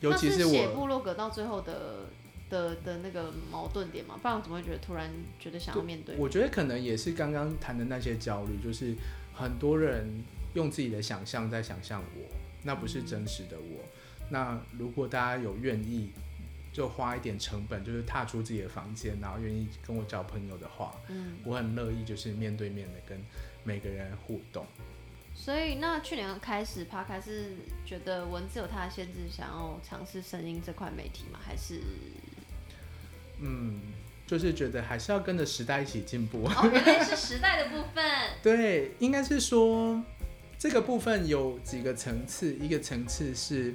尤其是我写。部落格到最后的的的那个矛盾点嘛，不然我怎么会觉得突然觉得想要面对？我觉得可能也是刚刚谈的那些焦虑，就是很多人用自己的想象在想象我，那不是真实的我。那如果大家有愿意，就花一点成本，就是踏出自己的房间，然后愿意跟我交朋友的话，嗯，我很乐意就是面对面的跟每个人互动。所以那去年开始 p 开是觉得文字有它的限制，想要尝试声音这块媒体吗？还是嗯，就是觉得还是要跟着时代一起进步。哦，原来是时代的部分。对，应该是说这个部分有几个层次，一个层次是，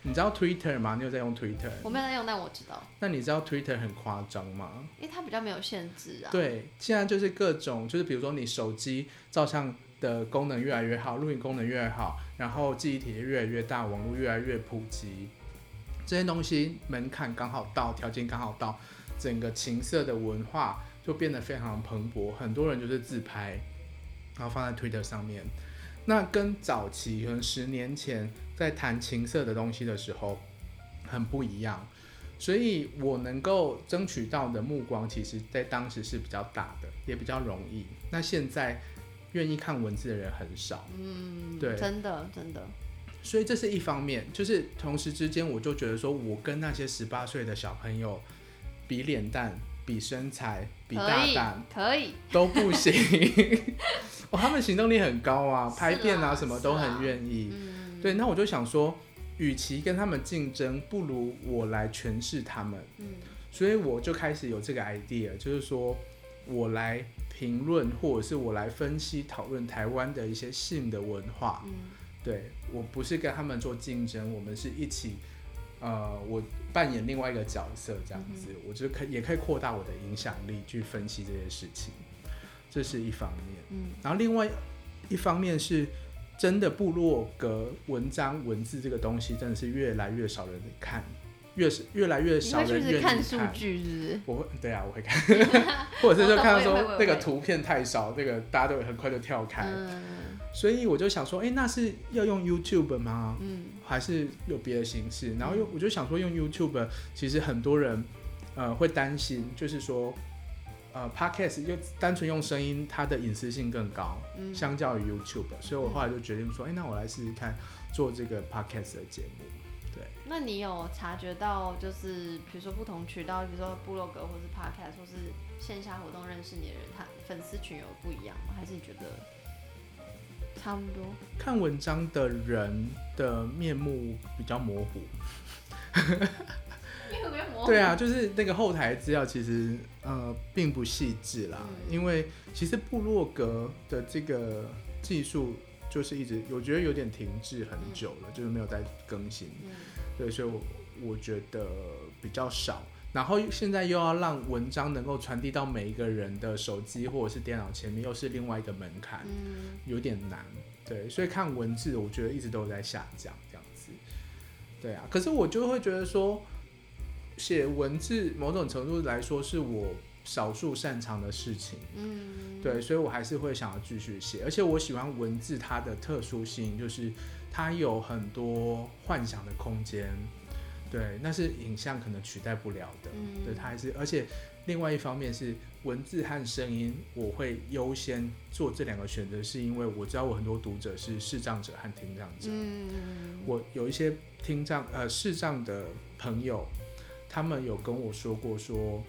你知道 Twitter 吗？你有在用 Twitter？我没有在用，但我知道，那你知道 Twitter 很夸张吗？因为它比较没有限制啊。，对，现在就是各种，就是比如说你手机照相的功能越来越好，录影功能越来越好，然后记忆体越来越大，网络越来越普及，这些东西门槛刚好到，条件刚好到，整个情色的文化就变得非常蓬勃，很多人就是自拍，然后放在 Twitter 上面。那跟早期可能十年前在谈情色的东西的时候很不一样，所以我能够争取到的目光，其实在当时是比较大的，也比较容易。那现在愿意看文字的人很少，嗯，对真的真的，所以这是一方面。就是同时之间，我就觉得说，我跟那些十八岁的小朋友比脸蛋、比身材、比大胆可以，都不行。哦，他们行动力很高啊，拍片啊什么都很愿意。嗯，对，那我就想说，与其跟他们竞争，不如我来诠释他们。嗯所以我就开始有这个 idea，就是说我来评论或者是我来分析讨论台湾的一些性的文化。嗯对我不是跟他们做竞争，我们是一起，呃，我扮演另外一个角色这样子，我就可也可以扩大我的影响力去分析这些事情，这是一方面。嗯然后另外一方面是真的部落格文章文字这个东西真的是越来越少人看，越是越来越少人愿意看数据是不是？我会对啊，我会看，或者是就看到说那个图片太少，那个大家都很快就跳开，嗯所以我就想说，哎、那是要用 YouTube 吗？嗯还是有别的形式？然后又我就想说，用 YouTube 其实很多人呃会担心，就是说呃 Podcast 就单纯用声音，它的隐私性更高，嗯，相较于 YouTube，所以我后来就决定说，哎、那我来试试看做这个 Podcast 的节目。对，那你有察觉到，就是比如说不同渠道，比如说部落格或是 podcast 或是线下活动认识你的人，他粉丝群有不一样吗？还是你觉得差不多？看文章的人的面目比较模糊。因为没有模糊对啊，就是那个后台资料其实呃并不细致啦，嗯因为其实部落格的这个技术就是一直我觉得有点停滞很久了，就是没有在更新。嗯对，所以我我觉得比较少。然后现在又要让文章能够传递到每一个人的手机或者是电脑前面，又是另外一个门槛，嗯有点难。对，所以看文字，我觉得一直都有在下降这样子。对啊，可是我就会觉得说，写文字某种程度来说是我少数擅长的事情。嗯，对，所以我还是会想要继续写，而且我喜欢文字它的特殊性，就是它有很多幻想的空间，对，那是影像可能取代不了的，嗯。对，它还是，而且另外一方面是文字和声音，我会优先做这两个选择，是因为我知道我很多读者是视障者和听障者，嗯。我有一些听障呃视障的朋友，他们有跟我说过说，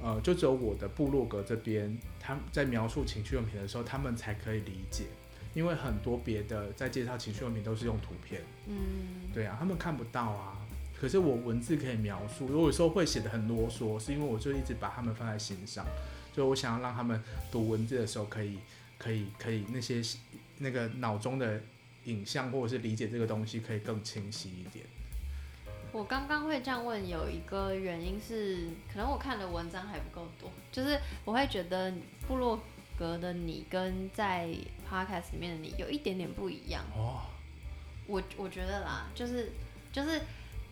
呃，就只有我的部落格这边，他们在描述情趣用品的时候，他们才可以理解，因为很多别的在介绍情趣用品都是用图片，嗯对啊，他们看不到啊。可是我文字可以描述，我有时候会写的很啰嗦，是因为我就一直把他们放在心上，就我想要让他们读文字的时候可以可以可以那些那个脑中的影像或者是理解这个东西可以更清晰一点。我刚刚会这样问，有一个原因是，可能我看的文章还不够多，就是我会觉得部落格的你跟在 podcast 里面的你有一点点不一样。哦，我我觉得啦，就是就是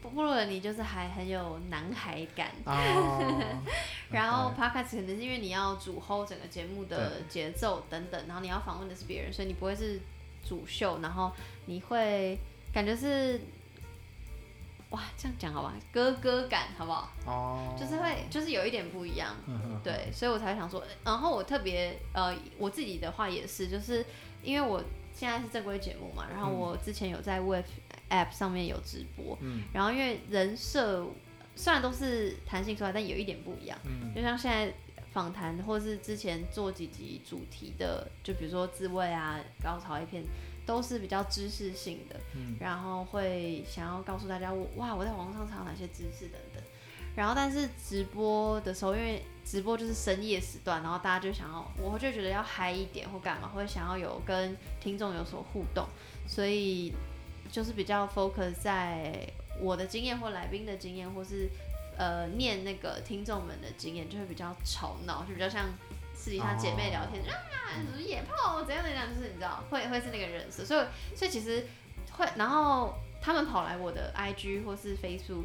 部落的你就是还很有男孩感，啊，然后 podcast 可能是因为你要主 hold 整个节目的节奏等等，然后你要访问的是别人，所以你不会是主秀，然后你会感觉是。哇，这样讲好吧，哥哥感好不好？哦，就是会，就是有一点不一样，嗯，对，所以我才想说，然后我特别呃，我自己的话也是，就是因为我现在是正规节目嘛，然后嗯我之前有在 Web App 上面有直播，嗯。然后因为人设虽然都是弹性出来，但有一点不一样，嗯。就像现在访谈或是之前做几集主题的，就比如说自慰啊、高潮一片，都是比较知识性的，嗯然后会想要告诉大家我哇我在网上查到哪些知识等等。然后但是直播的时候，因为直播就是深夜时段，然后大家就想要，我就觉得要嗨一点或干嘛，会想要有跟听众有所互动，所以就是比较 focus 在我的经验或来宾的经验，或是呃念那个听众们的经验，就会比较吵闹，就比较像私底下姐妹聊天、啊，什么野炮怎样怎样，就是你知道会会是那个人设，所以所以其实会，然后他们跑来我的 IG 或是 Facebook。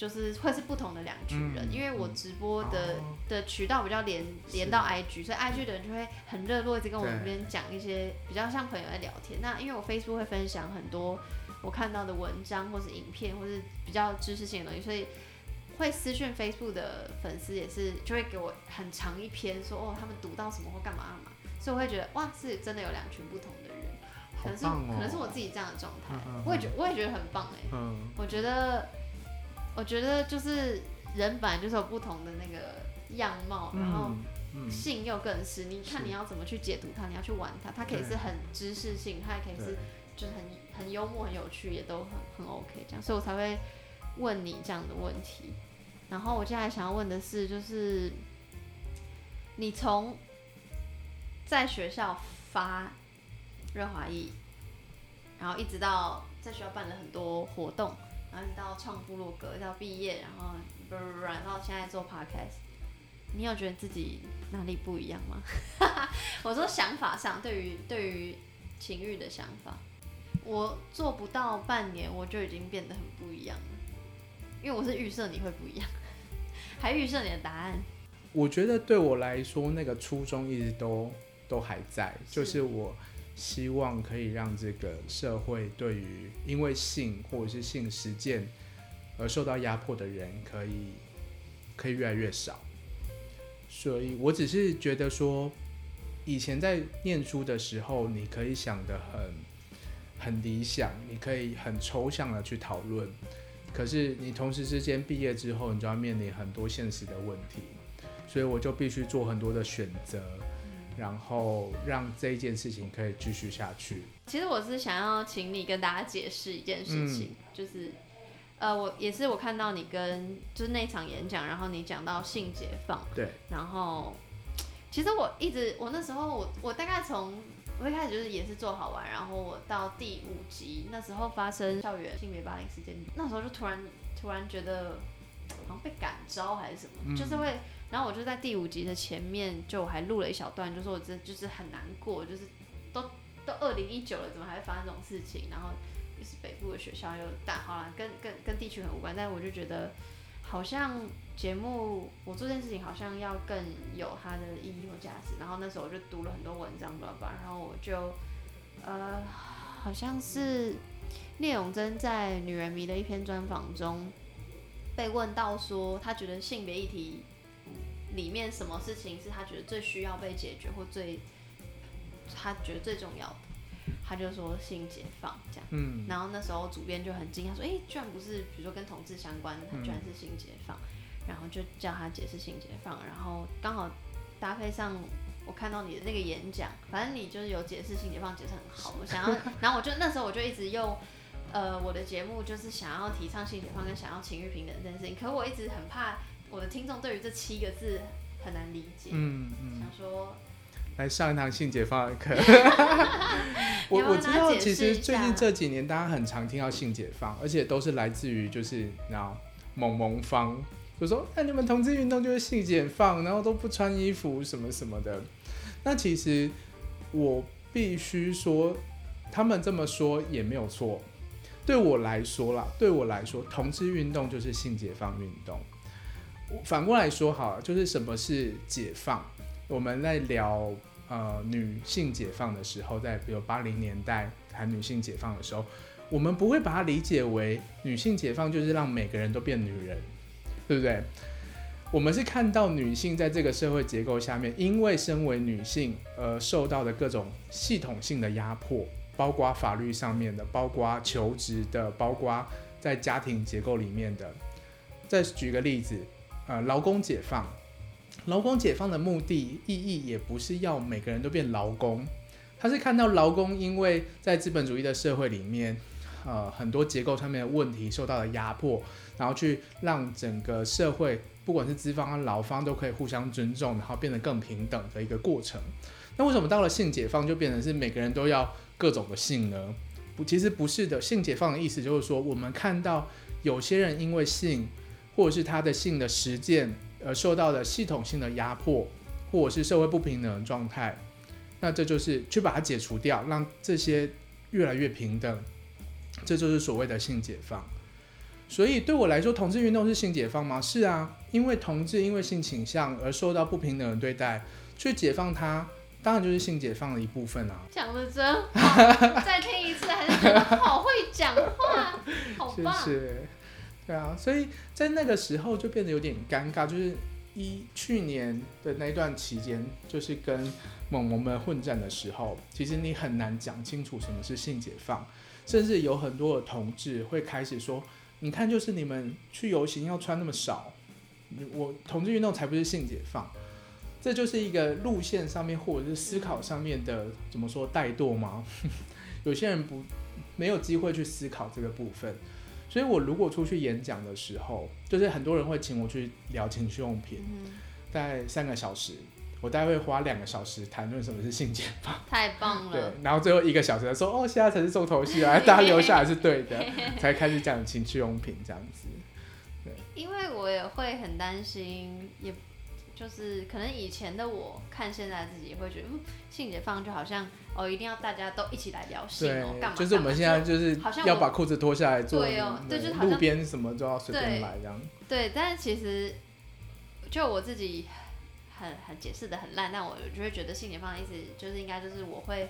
就是会是不同的两群人，嗯因为我直播的、哦。的渠道比较连连到 IG，所以 IG 的人就会很热络，一直跟我对。这边讲一些比较像朋友在聊天。那因为我 Facebook 会分享很多我看到的文章或是影片，或是比较知识性的东西，所以会私讯 Facebook 的粉丝也是就会给我很长一篇说哦他们读到什么或干嘛干嘛，所以我会觉得哇是真的有两群不同的人，可能是、哦，可能是我自己这样的状态嗯嗯嗯，我也觉我也觉得很棒哎、嗯。我觉得，我觉得就是人本来就是有不同的那个样貌，然后性又更是，你看你要怎么去解读它，你要去玩它，它可以是很知识性，它也可以是就是很很幽默、很有趣，也都很很 OK 这样，所以我才会问你这样的问题。然后我接下来想要问的是，就是你从在学校发润滑液，然后一直到在学校办了很多活动，然后一直到创部落格，到毕业，然后不不不，然后现在做 podcast，你有觉得自己哪里不一样吗？我说想法上，对于对于情欲的想法，我做不到半年，我就已经变得很不一样了，因为我是预设你会不一样，还预设你的答案。我觉得对我来说，那个初衷一直都都还在，就是我希望可以让这个社会对于因为性或者是性实践而受到压迫的人，可以可以越来越少。所以我只是觉得说，以前在念书的时候，你可以想得很很理想，你可以很抽象的去讨论，可是你同时之间毕业之后，你就要面临很多现实的问题，所以我就必须做很多的选择，然后让这一件事情可以继续下去。其实我是想要请你跟大家解释一件事情，就是，呃，我也是我看到你跟就是那场演讲，然后你讲到性解放，对，然后其实我一直我那时候我我大概从我一开始就是也是做好玩，然后我到第五集那时候发生校园性别霸凌事件，那时候就突然突然觉得好像被感召还是什么，嗯就是会，然后我就在第五集的前面就我还录了一小段，就说我真就是很难过，就是都都二零一九了，怎么还会发生这种事情？然后就是北部的学校又大，好啦，跟跟跟地区很无关，但是我就觉得好像节目我做这件事情好像要更有它的意义或价值。然后那时候我就读了很多文章，吧吧，然后我就呃，好像是聂永贞在《女人迷》的一篇专访中被问到说，他觉得性别议题里面什么事情是他觉得最需要被解决或最他觉得最重要的，他就说性解放这样。嗯，然后那时候主编就很惊讶说：“诶，居然不是，比如说跟同志相关，他居然是性解放。然后就叫他解释性解放，然后刚好搭配上我看到你的那个演讲，反正你就是有解释性解放，解释很好。我想要，然后我就那时候我就一直用呃我的节目就是想要提倡性解放跟想要情欲平等这件事情，可我一直很怕我的听众对于这七个字很难理解，嗯嗯，想说来上一堂性解放的课。我我知道，其实最近这几年大家很常听到性解放，而且都是来自于就是然后萌萌方，就说那、你们同志运动就是性解放，然后都不穿衣服什么什么的。那其实我必须说，他们这么说也没有错。对我来说啦，对我来说，同志运动就是性解放运动。反过来说好了，就是什么是解放？我们在聊呃女性解放的时候，在比如八零年代谈女性解放的时候，我们不会把它理解为女性解放就是让每个人都变女人，对不对？我们是看到女性在这个社会结构下面，因为身为女性而受到的各种系统性的压迫，包括法律上面的，包括求职的，包括在家庭结构里面的。再举个例子，呃，劳工解放，劳工解放的目的意义也不是要每个人都变劳工，他是看到劳工因为在资本主义的社会里面，呃，很多结构上面的问题受到了压迫，然后去让整个社会不管是资方和劳方都可以互相尊重，然后变得更平等的一个过程。那为什么到了性解放就变成是每个人都要各种的性呢？不，其实不是的。性解放的意思就是说，我们看到有些人因为性或者是他的性的实践而受到了系统性的压迫，或者是社会不平等的状态，那这就是去把它解除掉，让这些越来越平等，这就是所谓的性解放。所以对我来说，同志运动是性解放吗？是啊，因为同志因为性倾向而受到不平等的对待，去解放他，当然就是性解放的一部分啊。讲的真好，再听一次还是觉得好会讲话，好是棒。是，对啊，所以在那个时候就变得有点尴尬，就是一去年的那一段期间，就是跟萌萌们混战的时候，其实你很难讲清楚什么是性解放，甚至有很多的同志会开始说，你看，就是你们去游行要穿那么少，我同志运动才不是性解放。这就是一个路线上面或者是思考上面的怎么说怠惰吗？有些人不没有机会去思考这个部分，所以我如果出去演讲的时候，就是很多人会请我去聊情趣用品，嗯，大概三个小时，我大概会花两个小时谈论什么是性解放，太棒了对。，然后最后一个小时说哦，现在才是重头戏啊，大家留下来是对的，才开始讲情趣用品这样子。对因为我也会很担心，也就是可能以前的我看现在自己也会觉得，嗯，性解放就好像哦，一定要大家都一起来聊性哦，干嘛？就是我们现在就是要把裤子脱下来做，对哦对就是路边什么都要随便对来这样。对，但是其实就我自己很很解释的很烂，但我就会觉得性解放的意思就是应该就是我会。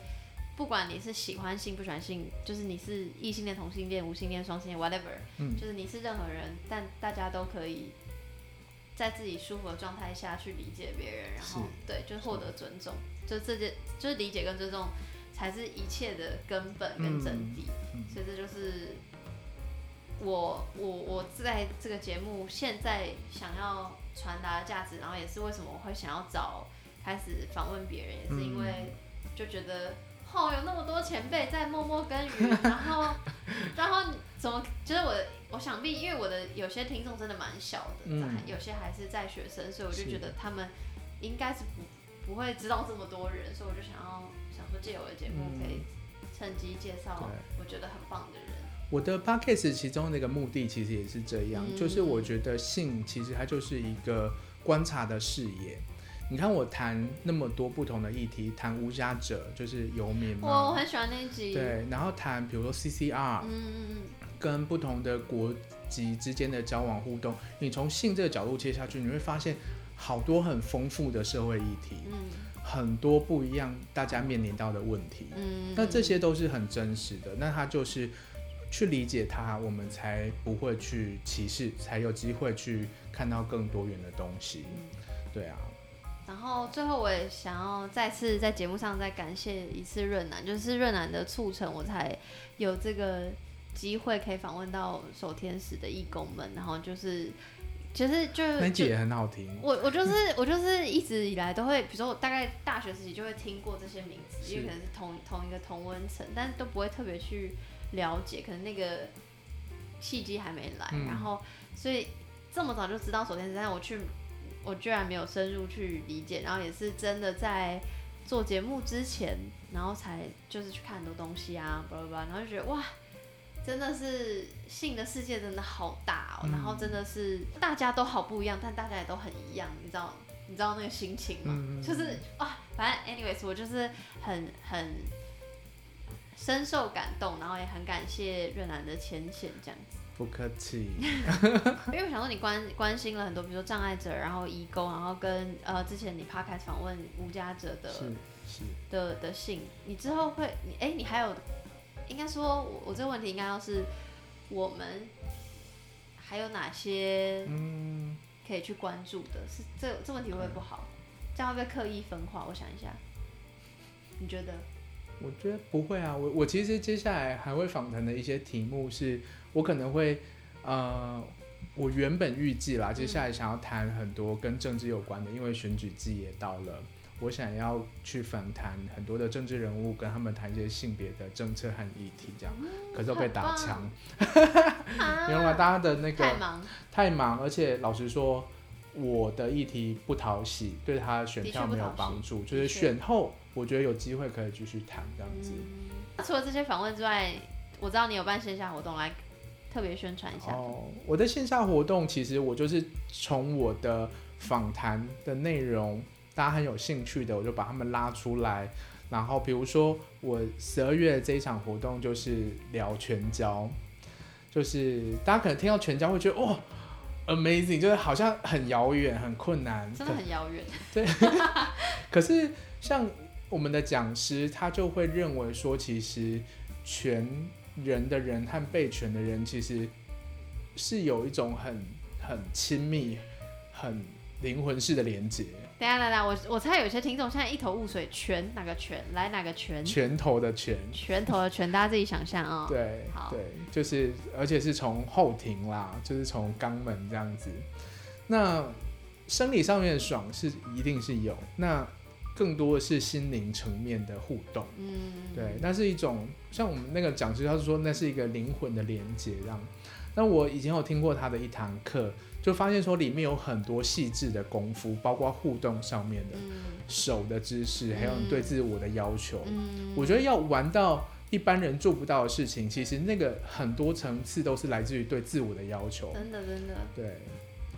不管你是喜欢性不喜欢性，就是你是异性恋、同性恋、无性恋、双性恋，whatever，、嗯就是你是任何人，但大家都可以在自己舒服的状态下去理解别人，然后对，就是获得尊重，就这件就是理解跟尊重才是一切的根本跟真谛。嗯所以这就是我我我在这个节目现在想要传达的价值，然后也是为什么我会想要找开始访问别人，也是因为就觉得。哦，有那么多前辈在默默耕耘，然后，然后怎么？就是我，我想必，因为我的有些听众真的蛮小的，嗯有些还是在学生，所以我就觉得他们应该是不不会知道这么多人，所以我就想要想说借我的节目嗯可以趁机介绍我觉得很棒的人。我的 podcast 其中的一个目的其实也是这样，嗯。就是我觉得性其实它就是一个观察的视野。你看我谈那么多不同的议题，谈无家者就是游民我我，很喜欢那一集，，对，然后谈比如说 CCR 嗯嗯嗯，跟不同的国籍之间的交往互动，你从性这个角度切下去，你会发现好多很丰富的社会议题，嗯。很多不一样大家面临到的问题。嗯，那这些都是很真实的，那它就是去理解它，我们才不会去歧视，才有机会去看到更多元的东西。对啊，然后最后我也想要再次在节目上再感谢一次润南，就是润南的促成，我才有这个机会可以访问到守天使的义工们，然后就是其实就就那集也很好听。我我就是我就是一直以来都会，比如说我大概大学时期就会听过这些名字，是因为可能是同同一个同温层，但是都不会特别去了解，可能那个契机还没来，嗯然后所以这么早就知道手天使，但是我去我居然没有深入去理解，然后也是真的在做节目之前，然后才就是去看很多东西啊，巴拉巴拉，然后就觉得哇。真的是性的世界真的好大哦，嗯然后真的是大家都好不一样，但大家也都很一样，你知道你知道那个心情吗？嗯就是啊，反正 anyways，我就是很很深受感动，然后也很感谢越南的牵线这样子，不客气，因为我想说你关关心了很多，比如说障碍者，然后义工，然后跟呃之前你 podcast 访问无家者的的的信，你之后会你哎、你还有应该说我我这个问题应该要是我们还有哪些嗯，可以去关注的？是这这问题会不会不好？这样会不会刻意分化？我想一下，你觉得？我觉得不会啊。我我其实接下来还会访谈的一些题目是，我可能会呃。我原本预计啦，接下来想要谈很多跟政治有关的，因为选举季也到了，我想要去访谈很多的政治人物，跟他们谈一些性别的政策和议题，这样。可是都被打枪，啊因为大家的那个太忙，太忙，而且老实说，我的议题不讨喜，对他选票没有帮助。就是选后，我觉得有机会可以继续谈这样子。嗯。除了这些访问之外，我知道你有办线下活动来特别宣传一下。哦，我的线下活动其实我就是从我的访谈的内容，大家很有兴趣的，我就把他们拉出来。然后比如说我十二月这一场活动就是聊全交，就是大家可能听到全交会觉得哦，amazing，就是好像很遥远、很困难，真的很遥远，对可是 像我们的讲师，他就会认为说，其实权人的人和被权的人，其实是有一种很很亲密、很灵魂式的连接。等下等下，我我猜有些听众现在一头雾水，拳哪个拳来哪个拳？拳头的拳，拳头的拳，大家自己想象啊。对好对，就是而且是从后庭啦，就是从肛门这样子。那生理上面的爽是一定是有，那更多的是心灵层面的互动。嗯，对，那是一种像我们那个讲师，他是说那是一个灵魂的连接，这样。那我以前有听过他的一堂课，就发现说里面有很多细致的功夫，包括互动上面的嗯手的姿势，还有你对自我的要求。嗯，我觉得要玩到一般人做不到的事情，其实那个很多层次都是来自于对自我的要求。真的真的。对，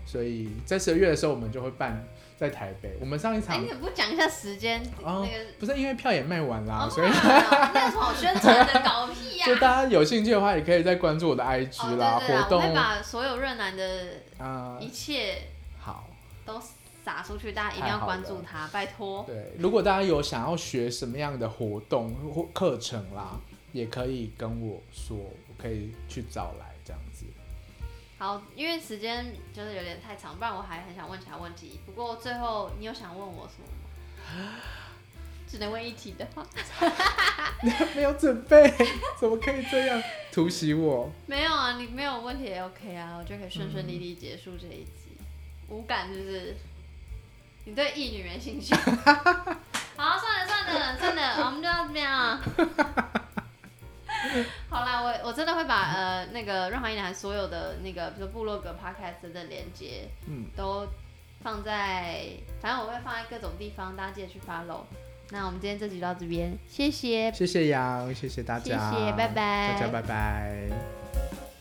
所以在十二月的时候，我们就会办在台北。我们上一哎，场你怎么不讲一下时间？哦那个不是因为票也卖完啦，哦所以那有什么好宣传的？搞屁呀！就大家有兴趣的话，也可以再关注我的 IG 啦，活动我会把所有润南的啊、一切好，都撒出去，大家一定要关注他，拜托。对，如果大家有想要学什么样的活动或课程啦，也可以跟我说，我可以去找。好，因为时间就是有点太长，不然我还很想问其他问题。不过最后你有想问我什么吗？只能问一题的话，没有准备，怎么可以这样突袭我？没有啊，你没有问题也 OK 啊，我就可以顺顺利利结束这一集。无感是不是？你对异女没兴趣？好，算了算了算了，我们就到这边啊。好啦，我我真的会把呃那个润滑一男所有的那个，比如说部落格、Podcast 的连接，嗯，都放在，反正我会放在各种地方，大家记得去 follow。那我们今天这集到这边，谢谢，谢谢杨，谢谢大家，谢谢，拜拜，大家拜拜。